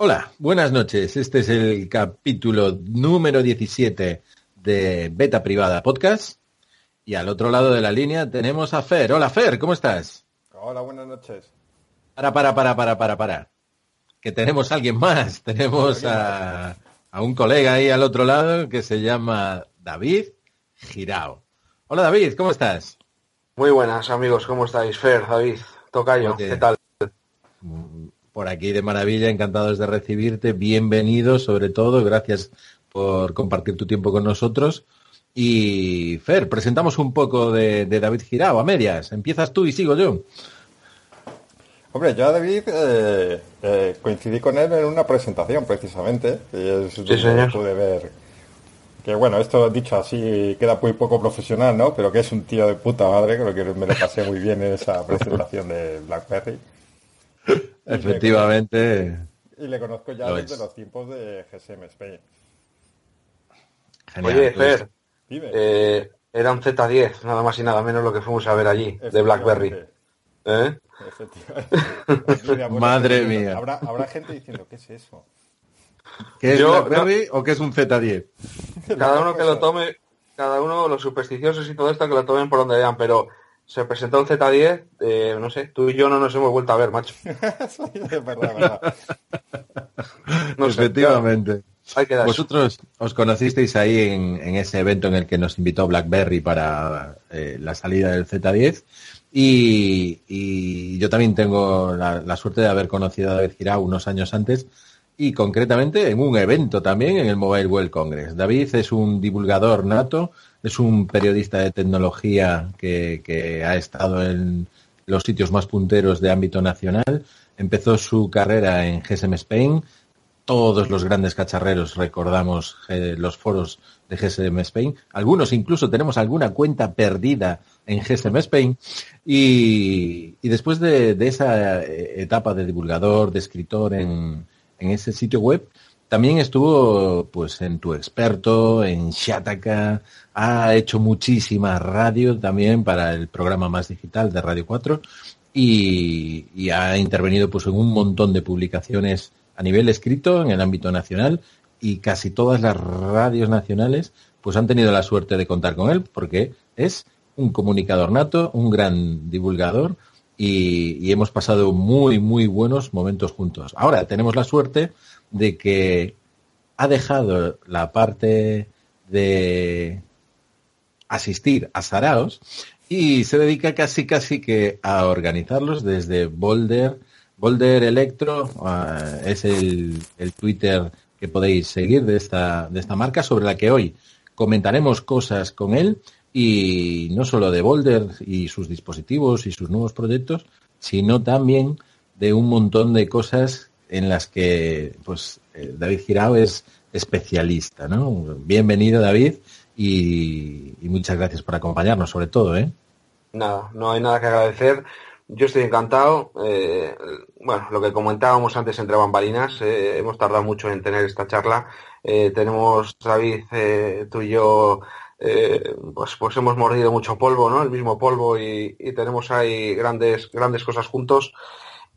Hola, buenas noches. Este es el capítulo número 17 de Beta Privada Podcast. Y al otro lado de la línea tenemos a Fer. Hola Fer, ¿cómo estás? Hola, buenas noches. Para, para, para, para, para, para. Que tenemos a alguien más. Tenemos a, a un colega ahí al otro lado que se llama David Girao. Hola David, ¿cómo estás? Muy buenas amigos, ¿cómo estáis? Fer, David, Tocayo. ¿qué tal? Por aquí de maravilla, encantados de recibirte. Bienvenido, sobre todo. Gracias por compartir tu tiempo con nosotros. Y Fer, presentamos un poco de, de David Girao a medias. Empiezas tú y sigo yo. Hombre, yo a David eh, eh, coincidí con él en una presentación precisamente, y es donde señor. pude ver que bueno, esto dicho así queda muy poco profesional, ¿no? Pero que es un tío de puta madre, creo que me lo pasé muy bien en esa presentación de BlackBerry. Efectivamente. Y le conozco ya Lo desde es. los tiempos de GSM Spain. Genial. Oye, Pues, Fer, Dime. eh, era un Z10, nada más y nada menos lo que fuimos a ver allí, de BlackBerry. ¿Eh? Madre mía. Habrá, habrá gente diciendo, ¿qué es eso? ¿Qué es Yo- BlackBerry o qué es un Z10? Cada uno que lo tome, cada uno, los supersticiosos y todo esto, que lo tomen por donde vean, pero se presentó un Z10, eh, no sé, tú y yo no nos hemos vuelto a ver, macho. es verdad, verdad. No sé, Efectivamente. Hay que dar. Vosotros os conocisteis ahí en, en ese evento en el que nos invitó BlackBerry para eh, la salida del Z10 y, y yo también tengo la, la suerte de haber conocido a David Girao unos años antes y concretamente en un evento también en el Mobile World Congress. David es un divulgador nato, es un periodista de tecnología que, ha estado en los sitios más punteros de ámbito nacional. Empezó su carrera en GSM Spain, todos los grandes cacharreros recordamos eh, los foros de GSM Spain. Algunos incluso tenemos alguna cuenta perdida en GSM Spain. Y, después de, de esa eh, etapa de divulgador, de escritor en, en ese sitio web, también estuvo pues en Tu Experto, en Shataka, ha hecho muchísima radio también para el programa más digital de Radio 4 y, ha intervenido pues en un montón de publicaciones a nivel escrito en el ámbito nacional y casi todas las radios nacionales pues han tenido la suerte de contar con él porque es un comunicador nato, un gran divulgador y hemos pasado muy, muy buenos momentos juntos. Ahora tenemos la suerte de que ha dejado la parte de asistir a Saraos y se dedica casi casi que a organizarlos desde Boulder, Boulder Electro, uh, es el, el, Twitter que podéis seguir de esta, de esta marca, sobre la que hoy comentaremos cosas con él. Y no solo de Boulder y sus dispositivos y sus nuevos proyectos, sino también de un montón de cosas en las que pues eh, David Girao es especialista, ¿no? Bienvenido David y, muchas gracias por acompañarnos sobre todo, ¿eh? Nada, no hay nada que agradecer. Yo estoy encantado. Eh, bueno, lo que comentábamos antes entre bambalinas, eh, hemos tardado mucho en tener esta charla. Eh, tenemos, David, tú y yo, pues, pues hemos mordido mucho polvo, ¿no? El mismo polvo y, y tenemos ahí grandes, grandes cosas juntos.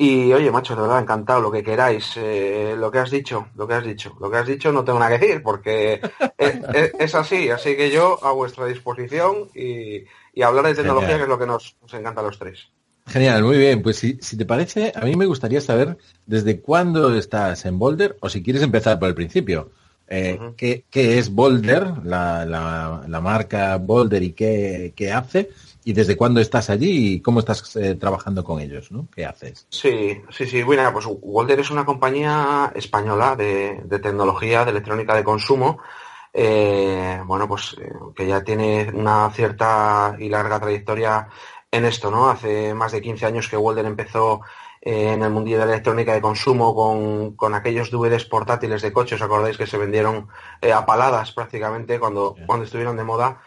Y oye, macho, de verdad, encantado, lo que queráis, eh, lo que has dicho, lo que has dicho, lo que has dicho no tengo nada que decir, porque es, es, es, así, así que yo a vuestra disposición y, y hablar de tecnología, Genial. que es lo que nos, nos, encanta a los tres. Genial, muy bien, pues si, si, te parece, a mí me gustaría saber desde cuándo estás en Boulder, o si quieres empezar por el principio. Eh, uh -huh. ¿qué, ¿qué, es Boulder, la, la, la marca Boulder y qué, qué hace? Y desde cuándo estás allí y cómo estás eh, trabajando con ellos, ¿no? ¿Qué haces? Sí, sí, sí. Bueno, pues Walter es una compañía española de, de tecnología, de electrónica de consumo, eh, bueno, pues eh, que ya tiene una cierta y larga trayectoria en esto, ¿no? Hace más de 15 años que Walter empezó en el mundillo de la electrónica de consumo con, aquellos DVDs portátiles de coches, ¿os acordáis que se vendieron a paladas prácticamente cuando, cuando estuvieron de moda?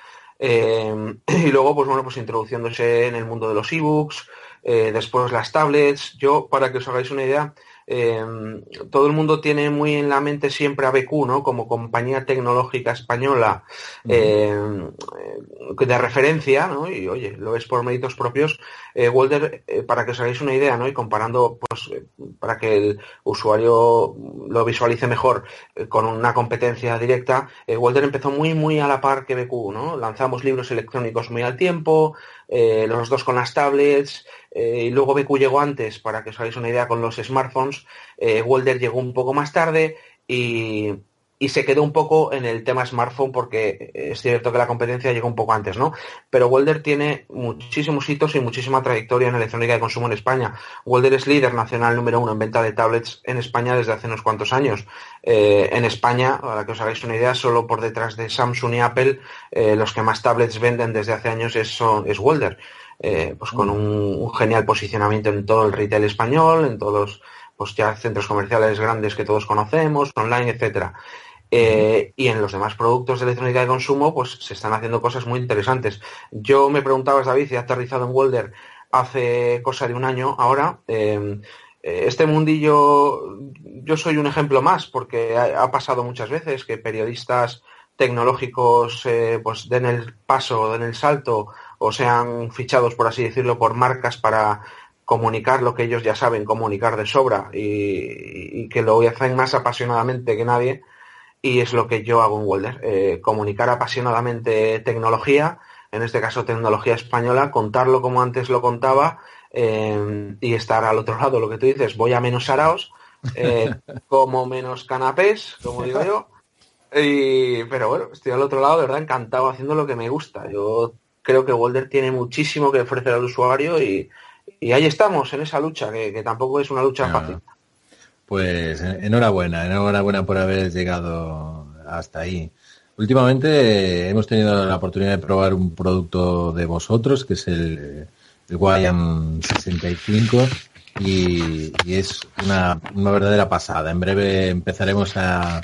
y luego, pues bueno, pues introduciéndose en el mundo de los ebooks, después las tablets. Yo, para que os hagáis una idea, Em, todo el mundo tiene muy en la mente siempre a BQ, ¿no? Como compañía tecnológica española em, eh, de referencia, ¿no? Y oye, lo es por méritos propios. Eh, Walder, eh, para que os hagáis una idea, ¿no? Y comparando, pues, para que el usuario lo visualice mejor con una competencia directa, Walder empezó muy, muy a la par que BQ, ¿no? Lanzamos libros electrónicos muy al tiempo, los dos con las tablets, eh, y luego BQ llegó antes, para que os hagáis una idea, con los smartphones. Eh, Walder llegó un poco más tarde y, se quedó un poco en el tema smartphone porque es cierto que la competencia llegó un poco antes, ¿no? Pero Walder tiene muchísimos hitos y muchísima trayectoria en electrónica de consumo en España. Walder es líder nacional número uno en venta de tablets en España desde hace unos cuantos años. Eh, en España, para que os hagáis una idea, solo por detrás de Samsung y Apple, los que más tablets venden desde hace años es, es Walder. Eh, pues con un, genial posicionamiento en todo el retail español, en todos pues ya centros comerciales grandes que todos conocemos, online, etcétera. Eh, y en los demás productos de electrónica de consumo, pues se están haciendo cosas muy interesantes. Yo me preguntaba, David, si ha aterrizado en Walder hace cosa de un año ahora. Eh, este mundillo, yo soy un ejemplo más, porque ha, pasado muchas veces que periodistas tecnológicos pues den el paso, den el salto o sean fichados, por así decirlo, por marcas para comunicar lo que ellos ya saben comunicar de sobra y, que lo hacen más apasionadamente que nadie. Y es lo que yo hago en Welder, eh, comunicar apasionadamente tecnología, en este caso tecnología española, contarlo como antes lo contaba eh, y estar al otro lado, lo que tú dices, voy a menos saraos, eh, como menos canapés, como digo yo. pero bueno, estoy al otro lado, de verdad, encantado haciendo lo que me gusta. Yo creo que Walder tiene muchísimo que ofrecer al usuario y, ahí estamos, en esa lucha, que, tampoco es una lucha fácil. Pues enhorabuena, enhorabuena por haber llegado hasta ahí. Últimamente hemos tenido la oportunidad de probar un producto de vosotros, que es el, el Guayam 65, y, es una, verdadera pasada. En breve empezaremos a,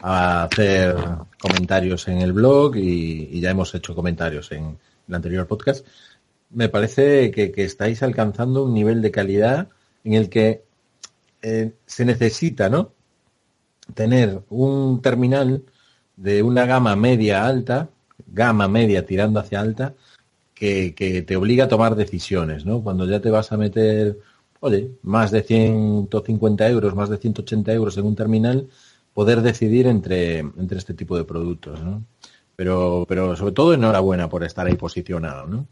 hacer comentarios en el blog y ya hemos hecho comentarios en, el anterior podcast, me parece que, estáis alcanzando un nivel de calidad en el que eh, se necesita, ¿no? Tener un terminal de una gama media alta, gama media tirando hacia alta, que, que, te obliga a tomar decisiones, ¿no? Cuando ya te vas a meter, oye, más de 150 euros, más de 180 euros en un terminal, poder decidir entre, entre este tipo de productos, ¿no? Pero, pero sobre todo enhorabuena por estar ahí posicionado, ¿no?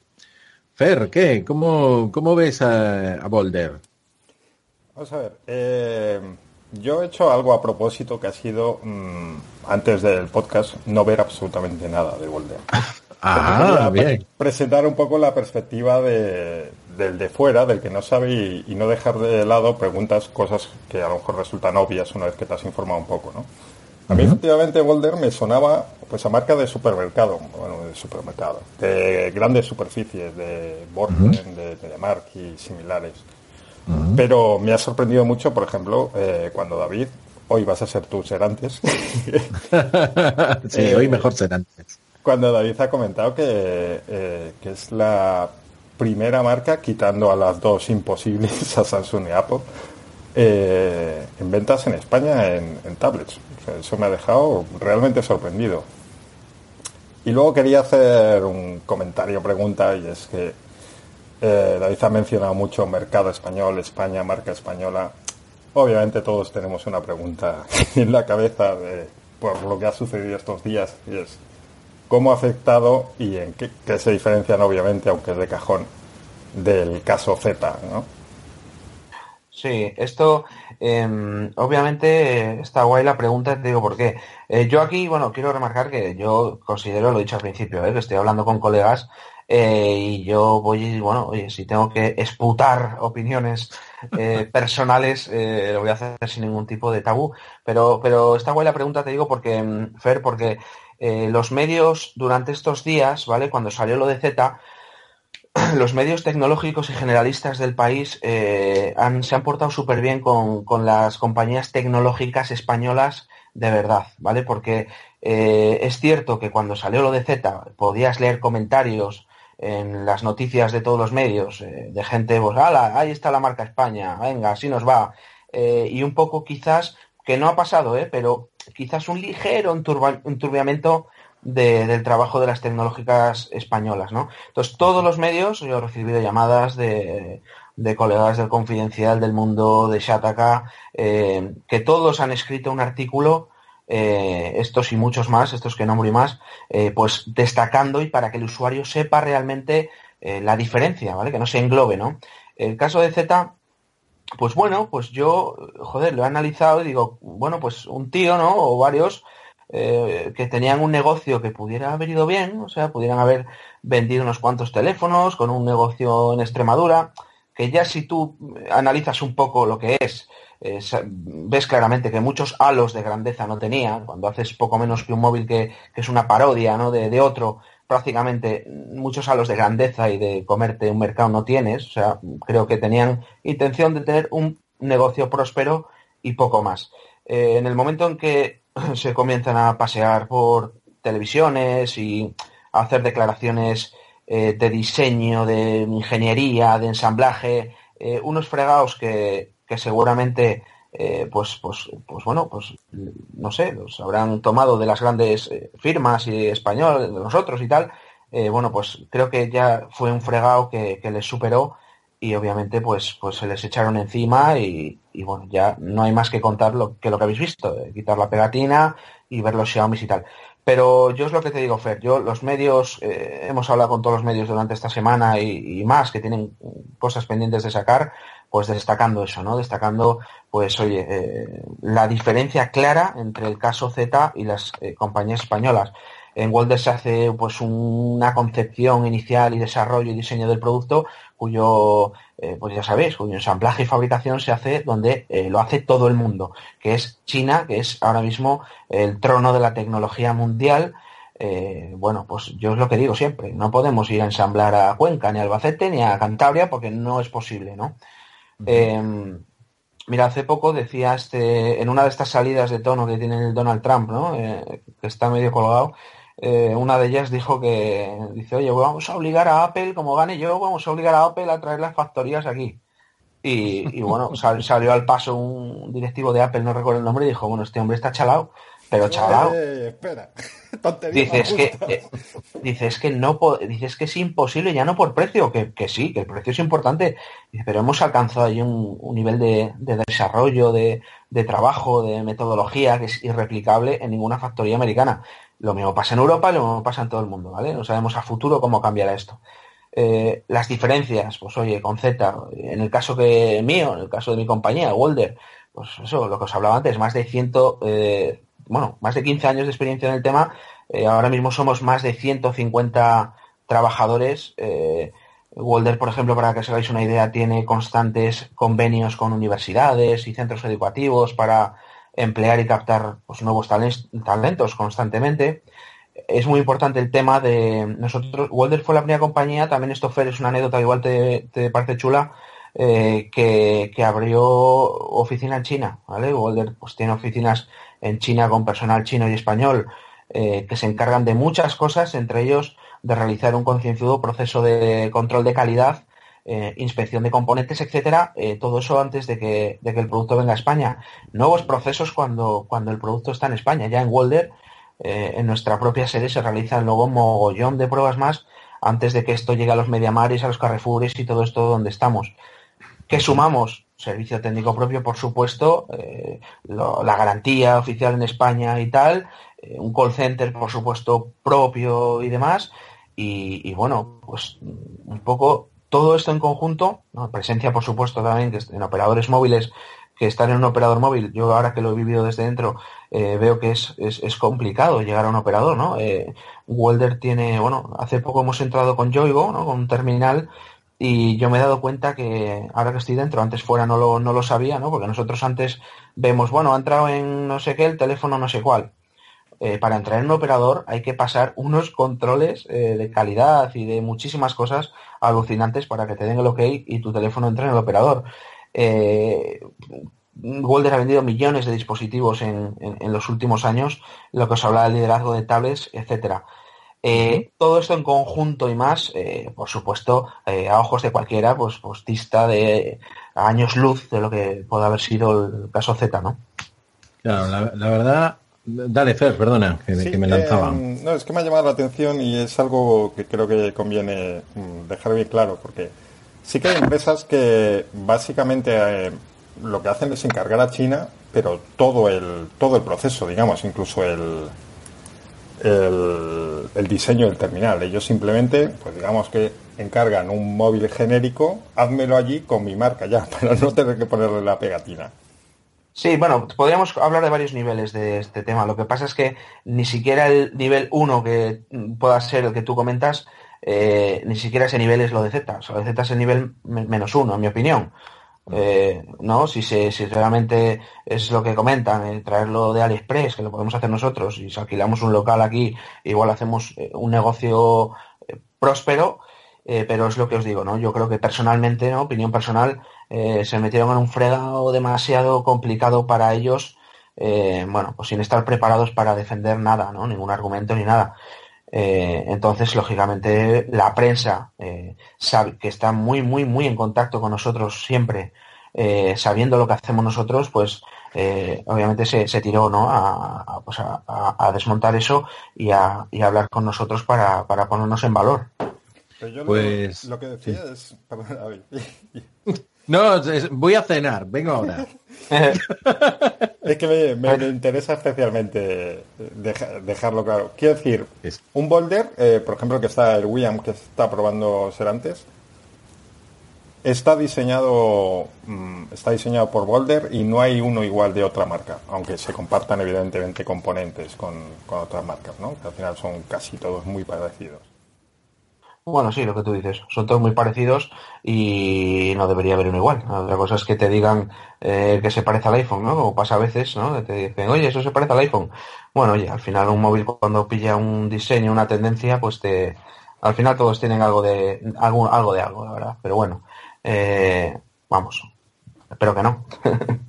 Fer, ¿qué? ¿Cómo, cómo ves a, Boulder? Vamos a ver, eh, yo he hecho algo a propósito que ha sido, mm, antes del podcast, no ver absolutamente nada de Boulder. Ah, bien. Presentar un poco la perspectiva de, del de fuera, del que no sabe y, y, no dejar de lado preguntas, cosas que a lo mejor resultan obvias una vez que te has informado un poco, ¿no? A mí efectivamente Boulder me sonaba pues a marca de supermercado, bueno, de supermercado, de grandes superficies, de Borgen, de, de Mark y similares. Pero me ha sorprendido mucho, por ejemplo, eh, cuando David, hoy vas a ser tú ser antes. sí, hoy mejor ser antes. Cuando David ha comentado que, eh, que es la primera marca, quitando a las dos imposibles, a Samsung y Apple, eh, en ventas en España en, tablets. eso me ha dejado realmente sorprendido. Y luego quería hacer un comentario, pregunta, y es que eh, David ha mencionado mucho mercado español, España, marca española. Obviamente todos tenemos una pregunta en la cabeza de, por lo que ha sucedido estos días, y es cómo ha afectado y en qué, qué se diferencian, obviamente, aunque es de cajón, del caso Z, ¿no? Sí, esto em, obviamente está guay la pregunta, te digo por qué. Eh, yo aquí, bueno, quiero remarcar que yo considero, lo he dicho al principio, eh, que estoy hablando con colegas eh, y yo voy, bueno, oye, si tengo que esputar opiniones personales, lo voy a hacer sin ningún tipo de tabú. Pero, pero está guay la pregunta, te digo, porque, em, Fer, porque los medios durante estos días, ¿vale? Cuando salió lo de Z, los medios tecnológicos y generalistas del país eh, han, se han portado súper bien con, con, las compañías tecnológicas españolas de verdad, ¿vale? Porque eh, es cierto que cuando salió lo de Z podías leer comentarios en las noticias de todos los medios eh, de gente, pues, ahí está la marca España, venga, así nos va. Eh, y un poco quizás, que no ha pasado, ¿eh? pero quizás un ligero enturbiamiento de, del trabajo de las tecnológicas españolas, ¿no? Entonces, todos los medios, yo he recibido llamadas de, de colegas del Confidencial, del Mundo, de Shataka, eh, que todos han escrito un artículo, eh, estos y muchos más, estos que nombro y más, eh, pues destacando y para que el usuario sepa realmente eh, la diferencia, ¿vale? Que no se englobe, ¿no? El caso de Z, pues bueno, pues yo, joder, lo he analizado y digo, bueno, pues un tío, ¿no? O varios que tenían un negocio que pudiera haber ido bien, o sea, pudieran haber vendido unos cuantos teléfonos con un negocio en Extremadura, que ya si tú analizas un poco lo que es, ves claramente que muchos halos de grandeza no tenía, cuando haces poco menos que un móvil que, que es una parodia ¿no? de, de, otro, prácticamente muchos halos de grandeza y de comerte un mercado no tienes, o sea, creo que tenían intención de tener un negocio próspero y poco más. Eh, en el momento en que se comienzan a pasear por televisiones y a hacer declaraciones eh, de diseño, de ingeniería, de ensamblaje, eh, unos fregados que, que seguramente eh, pues, pues, pues bueno, pues no sé, los habrán tomado de las grandes eh, firmas y españoles, de nosotros y tal, eh, bueno, pues creo que ya fue un fregado que, que, les superó y obviamente pues, pues se les echaron encima y, y bueno, ya no hay más que contar lo, que lo que habéis visto, quitar la pegatina y ver los Xiaomi y tal. Pero yo es lo que te digo, Fer, yo los medios, hemos hablado con todos los medios durante esta semana y, más que tienen cosas pendientes de sacar, pues destacando eso, ¿no? Destacando, pues oye, eh, la diferencia clara entre el caso Z y las eh, compañías españolas. En Walder se hace pues un, una concepción inicial y desarrollo y diseño del producto cuyo, eh, pues ya sabéis, cuyo ensamblaje y fabricación se hace donde lo hace todo el mundo, que es China, que es ahora mismo el trono de la tecnología mundial. Bueno, pues yo es lo que digo siempre, no podemos ir a ensamblar a Cuenca, ni a Albacete, ni a Cantabria, porque no es posible, ¿no? Eh, mira, hace poco decía este, en una de estas salidas de tono que tiene el Donald Trump, ¿no? Eh, que está medio colgado, eh, una de ellas dijo que, dice, oye, vamos a obligar a Apple, como gane yo, vamos a obligar a Apple a traer las factorías aquí. Y, bueno, sal, salió al paso un directivo de Apple, no recuerdo el nombre, y dijo, bueno, este hombre está chalado, pero chalado. Eh, espera, dices que, eh, dices que no, dices que es imposible, ya no por precio, que, que sí, que el precio es importante, pero hemos alcanzado ahí un, un nivel de, de desarrollo, de, de trabajo, de metodología que es irreplicable en ninguna factoría americana. Lo mismo pasa en Europa y lo mismo pasa en todo el mundo, ¿vale? No sabemos a futuro cómo cambiará esto. Eh, las diferencias, pues oye, con Z, en el caso que mío, en el caso de mi compañía, Walder, pues eso, lo que os hablaba antes, más de ciento, eh, bueno, más de 15 años de experiencia en el tema, eh, ahora mismo somos más de 150 trabajadores, eh, Walder, por ejemplo, para que os hagáis una idea, tiene constantes convenios con universidades y centros educativos para emplear y captar pues, nuevos talentos constantemente es muy importante el tema de nosotros, Walder fue la primera compañía, también esto Fer es una anécdota, igual te, te parece chula, eh, que, que, abrió oficina en China, ¿vale? Walder pues tiene oficinas en China con personal chino y español eh, que se encargan de muchas cosas, entre ellos de realizar un concienzudo proceso de control de calidad, eh, inspección de componentes, etcétera, eh, todo eso antes de que, de que el producto venga a España. Nuevos procesos cuando, cuando el producto está en España, ya en Walder en nuestra propia sede se realizan luego mogollón de pruebas más antes de que esto llegue a los Mediamares, a los Carrefours y todo esto donde estamos. ¿Qué sumamos? Servicio técnico propio, por supuesto, eh, lo, la garantía oficial en España y tal, eh, un call center, por supuesto, propio y demás. Y, bueno, pues un poco todo esto en conjunto, presencia, por supuesto, también en operadores móviles que estar en un operador móvil, yo ahora que lo he vivido desde dentro, eh, veo que es, es, es, complicado llegar a un operador, ¿no? Welder tiene, bueno, hace poco hemos entrado con Yoigo, ¿no? Con un terminal, y yo me he dado cuenta que ahora que estoy dentro, antes fuera no lo, no lo sabía, ¿no? Porque nosotros antes vemos, bueno, ha entrado en no sé qué, el teléfono no sé cuál. eh, para entrar en un operador hay que pasar unos controles eh, de calidad y de muchísimas cosas alucinantes para que te den el ok y tu teléfono entre en el operador. Eh, ha vendido millones de dispositivos en, los últimos años, lo que os habla del liderazgo de tablets, etcétera. Todo esto en conjunto y más, por supuesto, a ojos de cualquiera, pues, pues dista de años luz de lo que puede haber sido el caso Z, ¿no? Claro, la verdad, Dale, Fer, perdona, que, me lanzaba. no, es que me ha llamado la atención y es algo que creo que conviene mm, dejar bien claro, porque sí que hay empresas que básicamente eh, lo que hacen es encargar a China, pero todo el, todo el proceso, digamos, incluso el, el, diseño del terminal. Ellos simplemente, pues digamos que encargan un móvil genérico, házmelo allí con mi marca ya, para no tener que ponerle la pegatina. Sí, bueno, podríamos hablar de varios niveles de este tema. Lo que pasa es que ni siquiera el nivel 1 que pueda ser el que tú comentas, eh, ni siquiera ese nivel es lo de Z. O sea, de Z es el nivel menos 1, en mi opinión. Eh, no, si, se, si realmente es lo que comentan, eh, traerlo de AliExpress, que lo podemos hacer nosotros, y si alquilamos un local aquí, igual hacemos un negocio próspero, pero es lo que os digo, ¿no? Yo creo que personalmente, ¿no? opinión personal, eh, se metieron en un fregado demasiado complicado para ellos, eh, bueno, pues sin estar preparados para defender nada, ¿no? Ningún argumento ni nada. Eh, entonces, lógicamente, la prensa, sabe, que está muy, muy, muy en contacto con nosotros siempre, sabiendo lo que hacemos nosotros, pues obviamente se, tiró ¿no? Pues a, desmontar eso y a, hablar con nosotros para, ponernos en valor. pues lo, que decía es... No, voy a cenar, vengo ahora. es que me, interesa especialmente dejarlo claro. Quiero decir, un boulder, eh, por ejemplo, que está el William, que está probando Serantes, está diseñado mm, está diseñado por Boulder y no hay uno igual de otra marca, aunque se compartan evidentemente componentes con, con otras marcas, ¿no? Que al final son casi todos muy parecidos. Bueno, sí, lo que tú dices. Son todos muy parecidos y no debería haber uno igual. Otra cosa es que te digan eh, que se parece al iPhone, ¿no? O pasa a veces, ¿no? Te dicen, oye, eso se parece al iPhone. Bueno, oye, al final un móvil cuando pilla un diseño, una tendencia, pues te... Al final todos tienen algo de algo, algo de algo, la verdad. Pero bueno, eh, vamos. Espero que no.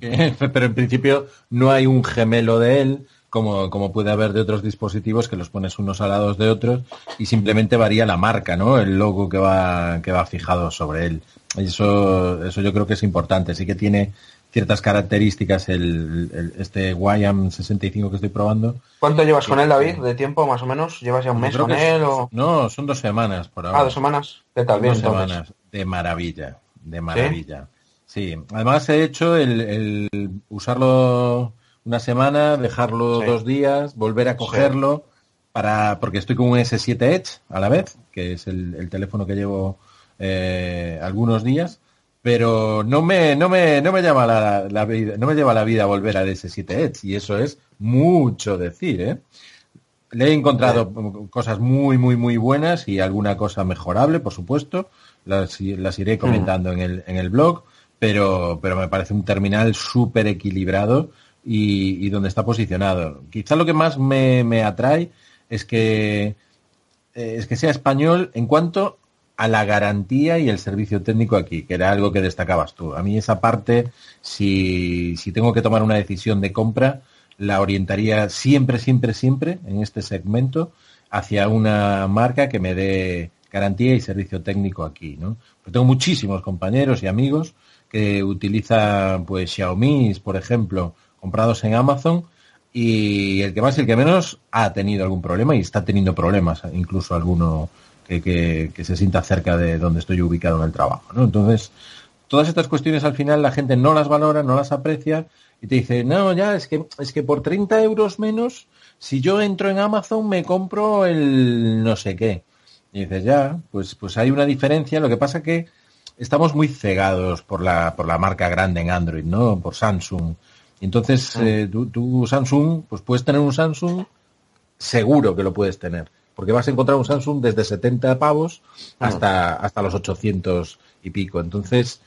Pero en principio no hay un gemelo de él como, como puede haber de otros dispositivos que los pones unos al lado de otros y simplemente varía la marca, ¿no? El logo que va, que va fijado sobre él. Eso, eso yo creo que es importante. Sí que tiene ciertas características el, este YAM 65 que estoy probando. ¿Cuánto llevas con él, David? ¿De tiempo más o menos? ¿Llevas ya un mes con él? O... No, son dos semanas por ahora. Ah, dos semanas. ¿Qué tal? Bien, dos semanas. De maravilla, de maravilla. ¿Sí? Además he hecho el, el usarlo una semana, dejarlo dos días, volver a cogerlo, para porque estoy con un S7 Edge a la vez, que es el, teléfono que llevo eh, algunos días, pero no me, no me, no me llama la, vida, no me lleva la vida volver al S7 Edge, y eso es mucho decir, ¿eh? Le he encontrado cosas muy, muy, muy buenas y alguna cosa mejorable, por supuesto. Las, las iré comentando en, el, en el blog, pero, pero me parece un terminal súper equilibrado y, donde está posicionado. Quizá lo que más me, atrae es que, eh, es que sea español en cuanto a la garantía y el servicio técnico aquí, que era algo que destacabas tú. A mí esa parte, si, si tengo que tomar una decisión de compra, la orientaría siempre, siempre, siempre en este segmento hacia una marca que me dé garantía y servicio técnico aquí, ¿no? tengo muchísimos compañeros y amigos que utilizan pues Xiaomi, por ejemplo, comprados en Amazon y el que más y el que menos ha tenido algún problema y está teniendo problemas, incluso alguno que, se sienta cerca de donde estoy ubicado en el trabajo. ¿no? Entonces, todas estas cuestiones al final la gente no las valora, no las aprecia y te dice, no, ya, es que, es que por 30 euros menos, si yo entro en Amazon me compro el no sé qué. Y dices, ya, pues, pues hay una diferencia. Lo que pasa que estamos muy cegados por la, por la marca grande en Android, ¿no? Por Samsung, entonces, ah. eh, tú, Samsung, pues puedes tener un Samsung, seguro que lo puedes tener, porque vas a encontrar un Samsung desde 70 pavos ah. hasta, hasta los 800 y pico. Entonces,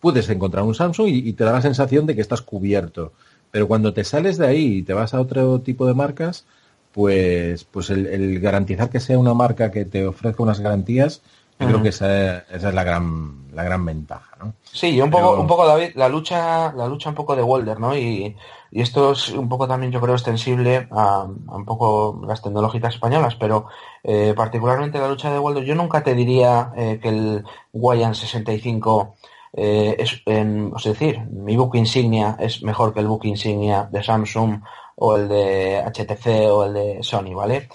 puedes encontrar un Samsung y, te da la sensación de que estás cubierto. Pero cuando te sales de ahí y te vas a otro tipo de marcas, pues, pues el, garantizar que sea una marca que te ofrezca unas garantías, yo creo que esa, esa, es la gran, la gran ventaja, ¿no? Sí, un poco, un poco David, la lucha, la lucha un poco de Walder, ¿no? Y, y esto es un poco también, yo creo, extensible a, un poco las tecnológicas españolas, pero eh, particularmente la lucha de Walder, yo nunca te diría eh, que el Guayan 65 eh, es, en, es decir, mi book insignia es mejor que el book insignia de Samsung o el de HTC o el de Sony, ¿vale?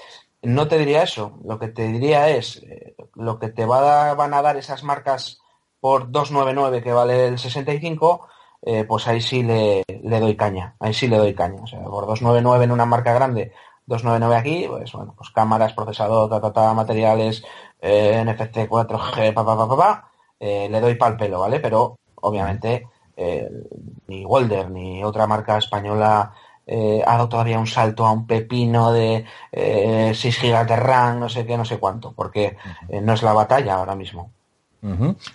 No te diría eso, lo que te diría es lo que te va van a dar esas marcas por 299 que vale el 65, eh, pues ahí sí le, doy caña, ahí sí le doy caña. O sea, por 299 en una marca grande, 299 aquí, pues bueno, pues cámaras, procesador, ta, materiales, eh, NFC 4G, pa, pa, pa, pa, eh, le doy pal pelo, ¿vale? Pero obviamente ni Walder ni otra marca española ha dado todavía un salto a un pepino de 6 GB de RAM, no sé qué, no sé cuánto, porque no es la batalla ahora mismo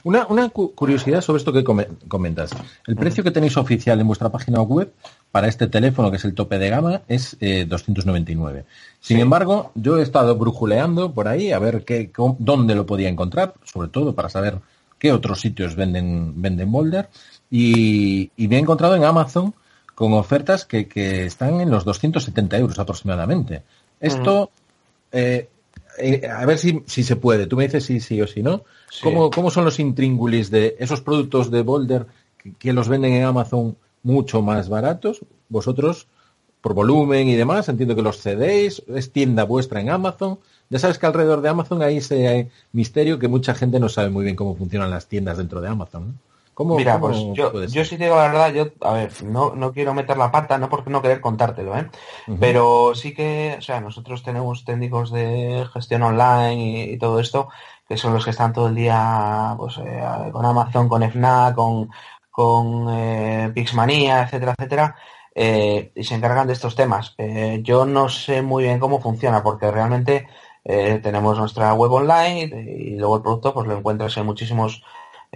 una, una, curiosidad sobre esto que comentas. El precio que tenéis oficial en vuestra página web para este teléfono, que es el tope de gama, es 299. Eh, Sin embargo, yo he estado brujuleando por ahí a ver qué, dónde lo podía encontrar, sobre todo para saber qué otros sitios venden, venden Boulder. Y, me he encontrado en Amazon con ofertas que, están en los 270 euros aproximadamente. Esto, eh, eh, a ver si, si, se puede. Tú me dices si sí o si no. ¿Cómo, son los intríngulis de esos productos de Boulder que, los venden en Amazon mucho más baratos? Vosotros, por volumen y demás, entiendo que los cedéis, es tienda vuestra en Amazon. Ya sabes que alrededor de Amazon hay ese misterio que mucha gente no sabe muy bien cómo funcionan las tiendas dentro de Amazon. Mira, pues yo, yo sí te digo la verdad, yo, a ver, no, no quiero meter la pata, no porque no querer contártelo, ¿eh? Pero sí que, o sea, nosotros tenemos técnicos de gestión online y, todo esto, que son los que están todo el día, pues, eh, con Amazon, con FNAC, con, con eh, Pixmania, etcétera, etcétera, eh, y se encargan de estos temas. Eh, yo no sé muy bien cómo funciona, porque realmente tenemos nuestra web online y, y, luego el producto pues lo encuentras en muchísimos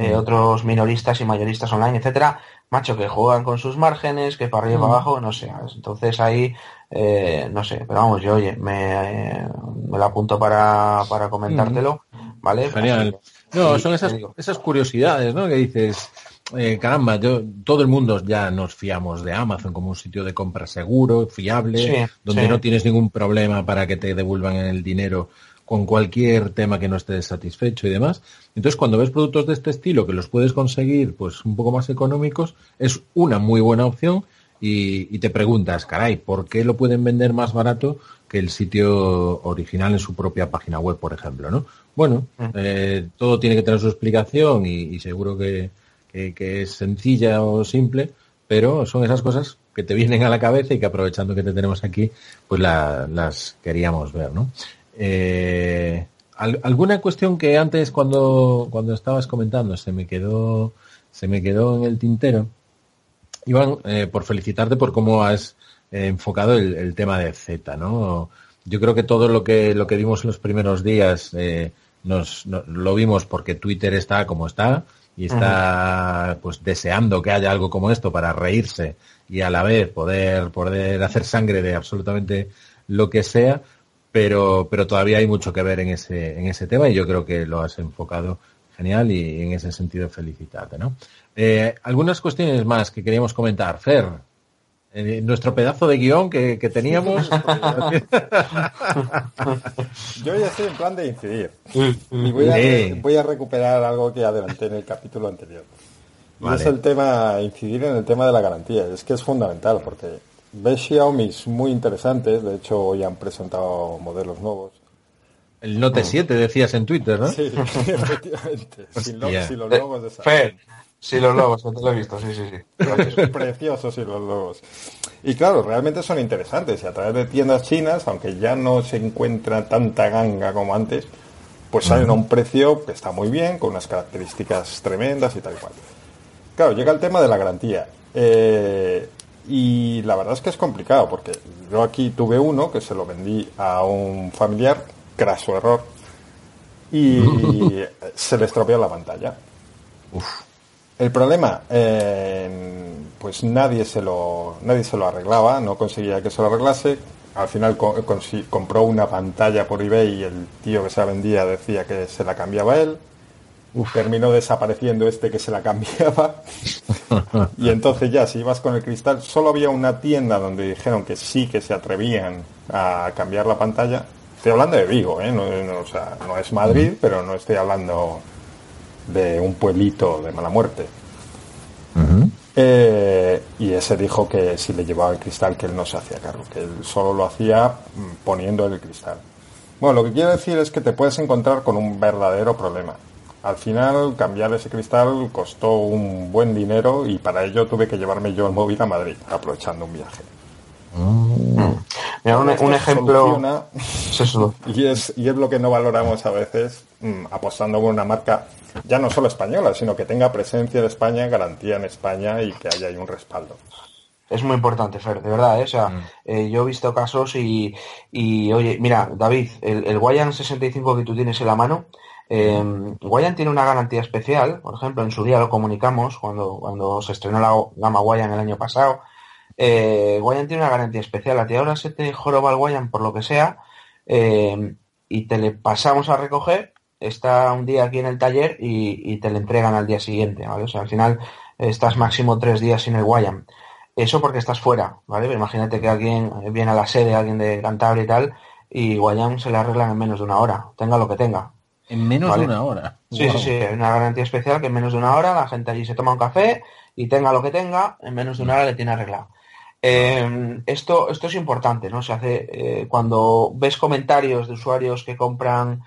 eh, otros minoristas y mayoristas online, etcétera, macho, que juegan con sus márgenes, que para arriba y para abajo, no sé. Entonces ahí, eh, no sé, pero vamos, yo oye, me, me lo apunto para, para comentártelo, ¿vale? Genial. no, son esas, esas curiosidades, ¿no? Que dices, eh, caramba, yo, todo el mundo ya nos fiamos de Amazon como un sitio de compra seguro, fiable, donde no tienes ningún problema para que te devuelvan el dinero con cualquier tema que no estés satisfecho y demás. Entonces, cuando ves productos de este estilo que los puedes conseguir pues un poco más económicos, es una muy buena opción y, te preguntas, caray, ¿por qué lo pueden vender más barato que el sitio original en su propia página web, por ejemplo? ¿no? Bueno, mm. eh, todo tiene que tener su explicación y, seguro que, es sencilla o simple, pero son esas cosas que te vienen a la cabeza y que aprovechando que te tenemos aquí, pues las queríamos ver, ¿no? Eh, ¿Alguna cuestión que antes cuando, cuando estabas comentando se me quedó se me quedó en el tintero? Iván, eh, por felicitarte por cómo has eh, enfocado el, tema de Z, ¿no? Yo creo que todo lo que lo que vimos en los primeros días nos, lo vimos porque Twitter está como está y está pues deseando que haya algo como esto para reírse y a la vez poder poder hacer sangre de absolutamente lo que sea pero, pero todavía hay mucho que ver en ese, en ese tema y yo creo que lo has enfocado genial y en ese sentido felicitarte, ¿no? Eh, algunas cuestiones más que queríamos comentar. Fer, nuestro pedazo de guion que, teníamos. Yo ya estoy en plan de incidir. Y voy a, recuperar algo que adelanté en el capítulo anterior. Y es el tema, incidir en el tema de la garantía. Es que es fundamental porque ves Xiaomi muy interesantes, de hecho hoy han presentado modelos nuevos. El Note 7 decías en Twitter, ¿no? Sí, efectivamente. Sin, los logos de Fer, sí, los logos, te lo he visto, sí, sí, sí. Preciosos y los logos. Y claro, realmente son interesantes y a través de tiendas chinas, aunque ya no se encuentra tanta ganga como antes, pues salen a un precio que está muy bien, con unas características tremendas y tal cual. Claro, llega el tema de la garantía. Eh, y la verdad es que es complicado, porque yo aquí tuve uno que se lo vendí a un familiar, craso error, y se le estropeó la pantalla. El problema, pues nadie se lo nadie se lo arreglaba, no conseguía que se lo arreglase. al final compró una pantalla por eBay y el tío que se la vendía decía que se la cambiaba él. Terminó desapareciendo este que se la cambiaba. y entonces ya, si ibas con el cristal, solo había una tienda donde dijeron que sí que se atrevían a cambiar la pantalla. Estoy hablando de Vigo, ¿eh? no, es Madrid, pero no estoy hablando de un pueblito de mala muerte. Eh, y ese dijo que si le llevaba el cristal que él no se hacía cargo, que él solo lo hacía mm, poniendo el cristal. Bueno, lo que quiero decir es que te puedes encontrar con un verdadero problema. Al final cambiar ese cristal costó un buen dinero y para ello tuve que llevarme yo el móvil a Madrid, aprovechando un viaje. Mm. un, ejemplo y es y es lo que no valoramos a veces mm, apostando por una marca ya no solo española, sino que tenga presencia en España, garantía en España y que haya ahí un respaldo. Es muy importante, Fer, de verdad, ¿eh? o sea, mm. eh, yo he visto casos y, y, oye, mira, David, el, el Guayan 65 que tú tienes en la mano, eh, Guayan tiene una garantía especial, por ejemplo, en su día lo comunicamos cuando, cuando se estrenó la gama Guayan el año pasado, eh, Guayan tiene una garantía especial, a ti ahora se te joroba el Guayan por lo que sea, eh, y te le pasamos a recoger, está un día aquí en el taller y, te le entregan al día siguiente, ¿vale? O sea, al final estás máximo tres días sin el Guayam. Eso porque estás fuera, ¿vale? imagínate que alguien viene a la sede, alguien de Cantabria y tal, y Guayam se le arreglan en menos de una hora, tenga lo que tenga. En menos de una hora. Sí, sí, sí, una garantía especial que en menos de una hora la gente allí se toma un café y tenga lo que tenga, en menos de una hora le tiene arreglado. Eh, esto, esto es importante, ¿no? Se hace eh, cuando ves comentarios de usuarios que compran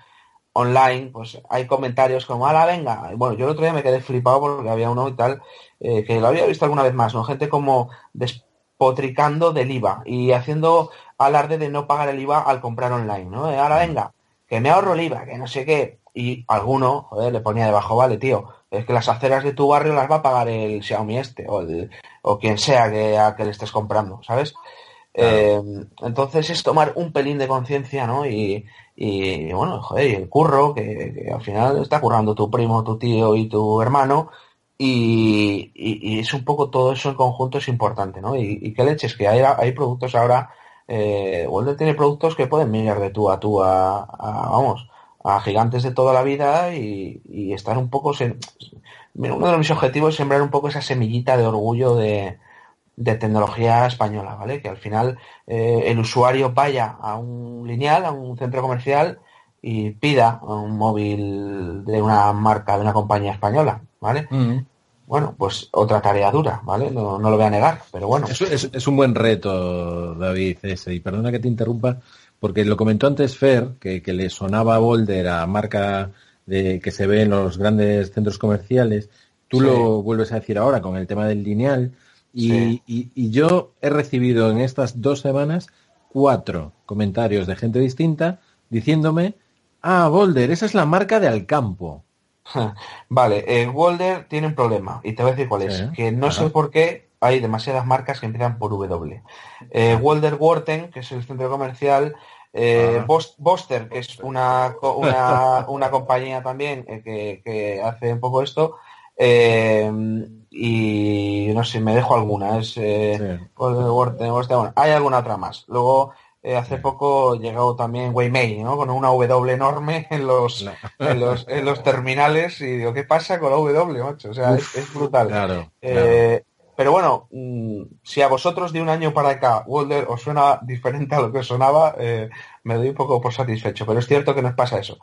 online, pues hay comentarios como, ala, venga. Bueno, yo el otro día me quedé flipado porque había uno y tal, eh, que lo había visto alguna vez más, ¿no? Gente como despotricando del IVA y haciendo alarde de no pagar el IVA al comprar online, ¿no? ahora venga, que me ahorro el IVA, que no sé qué. Y alguno, joder, le ponía debajo, vale, tío, es que las aceras de tu barrio las va a pagar el Xiaomi este o, o quien sea que, a que le estés comprando, ¿sabes? Eh, entonces es tomar un pelín de conciencia, ¿no? Y, y bueno, joder, el curro, que, al final está currando tu primo, tu tío y tu hermano, y, y, es un poco todo eso en conjunto es importante, ¿no? Y, qué leches, que hay, hay productos ahora, eh, tiene productos que pueden mirar de tú a tú a, vamos, a gigantes de toda la vida y, y estar un poco, uno de mis objetivos es sembrar un poco esa semillita de orgullo de, de tecnología española, ¿vale? Que al final eh, el usuario vaya a un lineal, a un centro comercial y pida un móvil de una marca, de una compañía española, ¿vale? Mm. Bueno, pues otra tarea dura, ¿vale? No, lo voy a negar, pero bueno. Es, es, un buen reto, David, ese. Y perdona que te interrumpa, porque lo comentó antes Fer, que, le sonaba a Boulder a marca de, que se ve en los grandes centros comerciales. Tú lo vuelves a decir ahora con el tema del lineal y, yo he recibido en estas dos semanas cuatro comentarios de gente distinta diciéndome, ah, Boulder, esa es la marca de Alcampo. Vale, eh, Boulder tiene un problema y te voy a decir cuál es. que no sé por qué hay demasiadas marcas que empiezan por W. Eh, Boulder Worten, que es el centro comercial, eh, Boster, que es una, una, compañía también eh, que, que, hace un poco esto, eh, y no sé, me dejo alguna. Es, eh, bueno, hay alguna otra más. Luego, eh, hace poco llegó también Waymay, ¿no? Con una W enorme en los, en los, en los terminales y digo, ¿qué pasa con la W, macho? O sea, es, brutal. Claro, Pero bueno, mm, si a vosotros de un año para acá Walder os suena diferente a lo que sonaba, me doy un poco por satisfecho. Pero es cierto que nos pasa eso.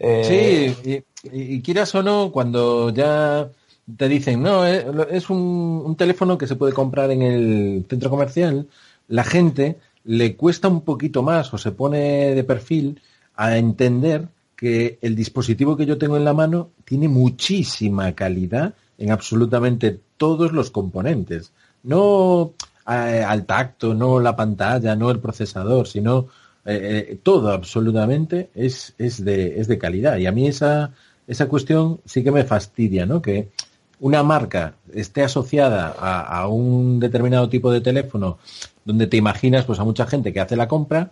sí, y, quieras o no, cuando ya te dicen, no, eh, es un, teléfono que se puede comprar en el centro comercial, la gente le cuesta un poquito más o se pone de perfil a entender que el dispositivo que yo tengo en la mano tiene muchísima calidad en absolutamente todos los componentes. No eh, al tacto, no la pantalla, no el procesador, sino eh, todo absolutamente es, es, de, es de calidad. Y a mí esa, esa cuestión sí que me fastidia, ¿no? Que una marca esté asociada a, un determinado tipo de teléfono donde te imaginas pues a mucha gente que hace la compra,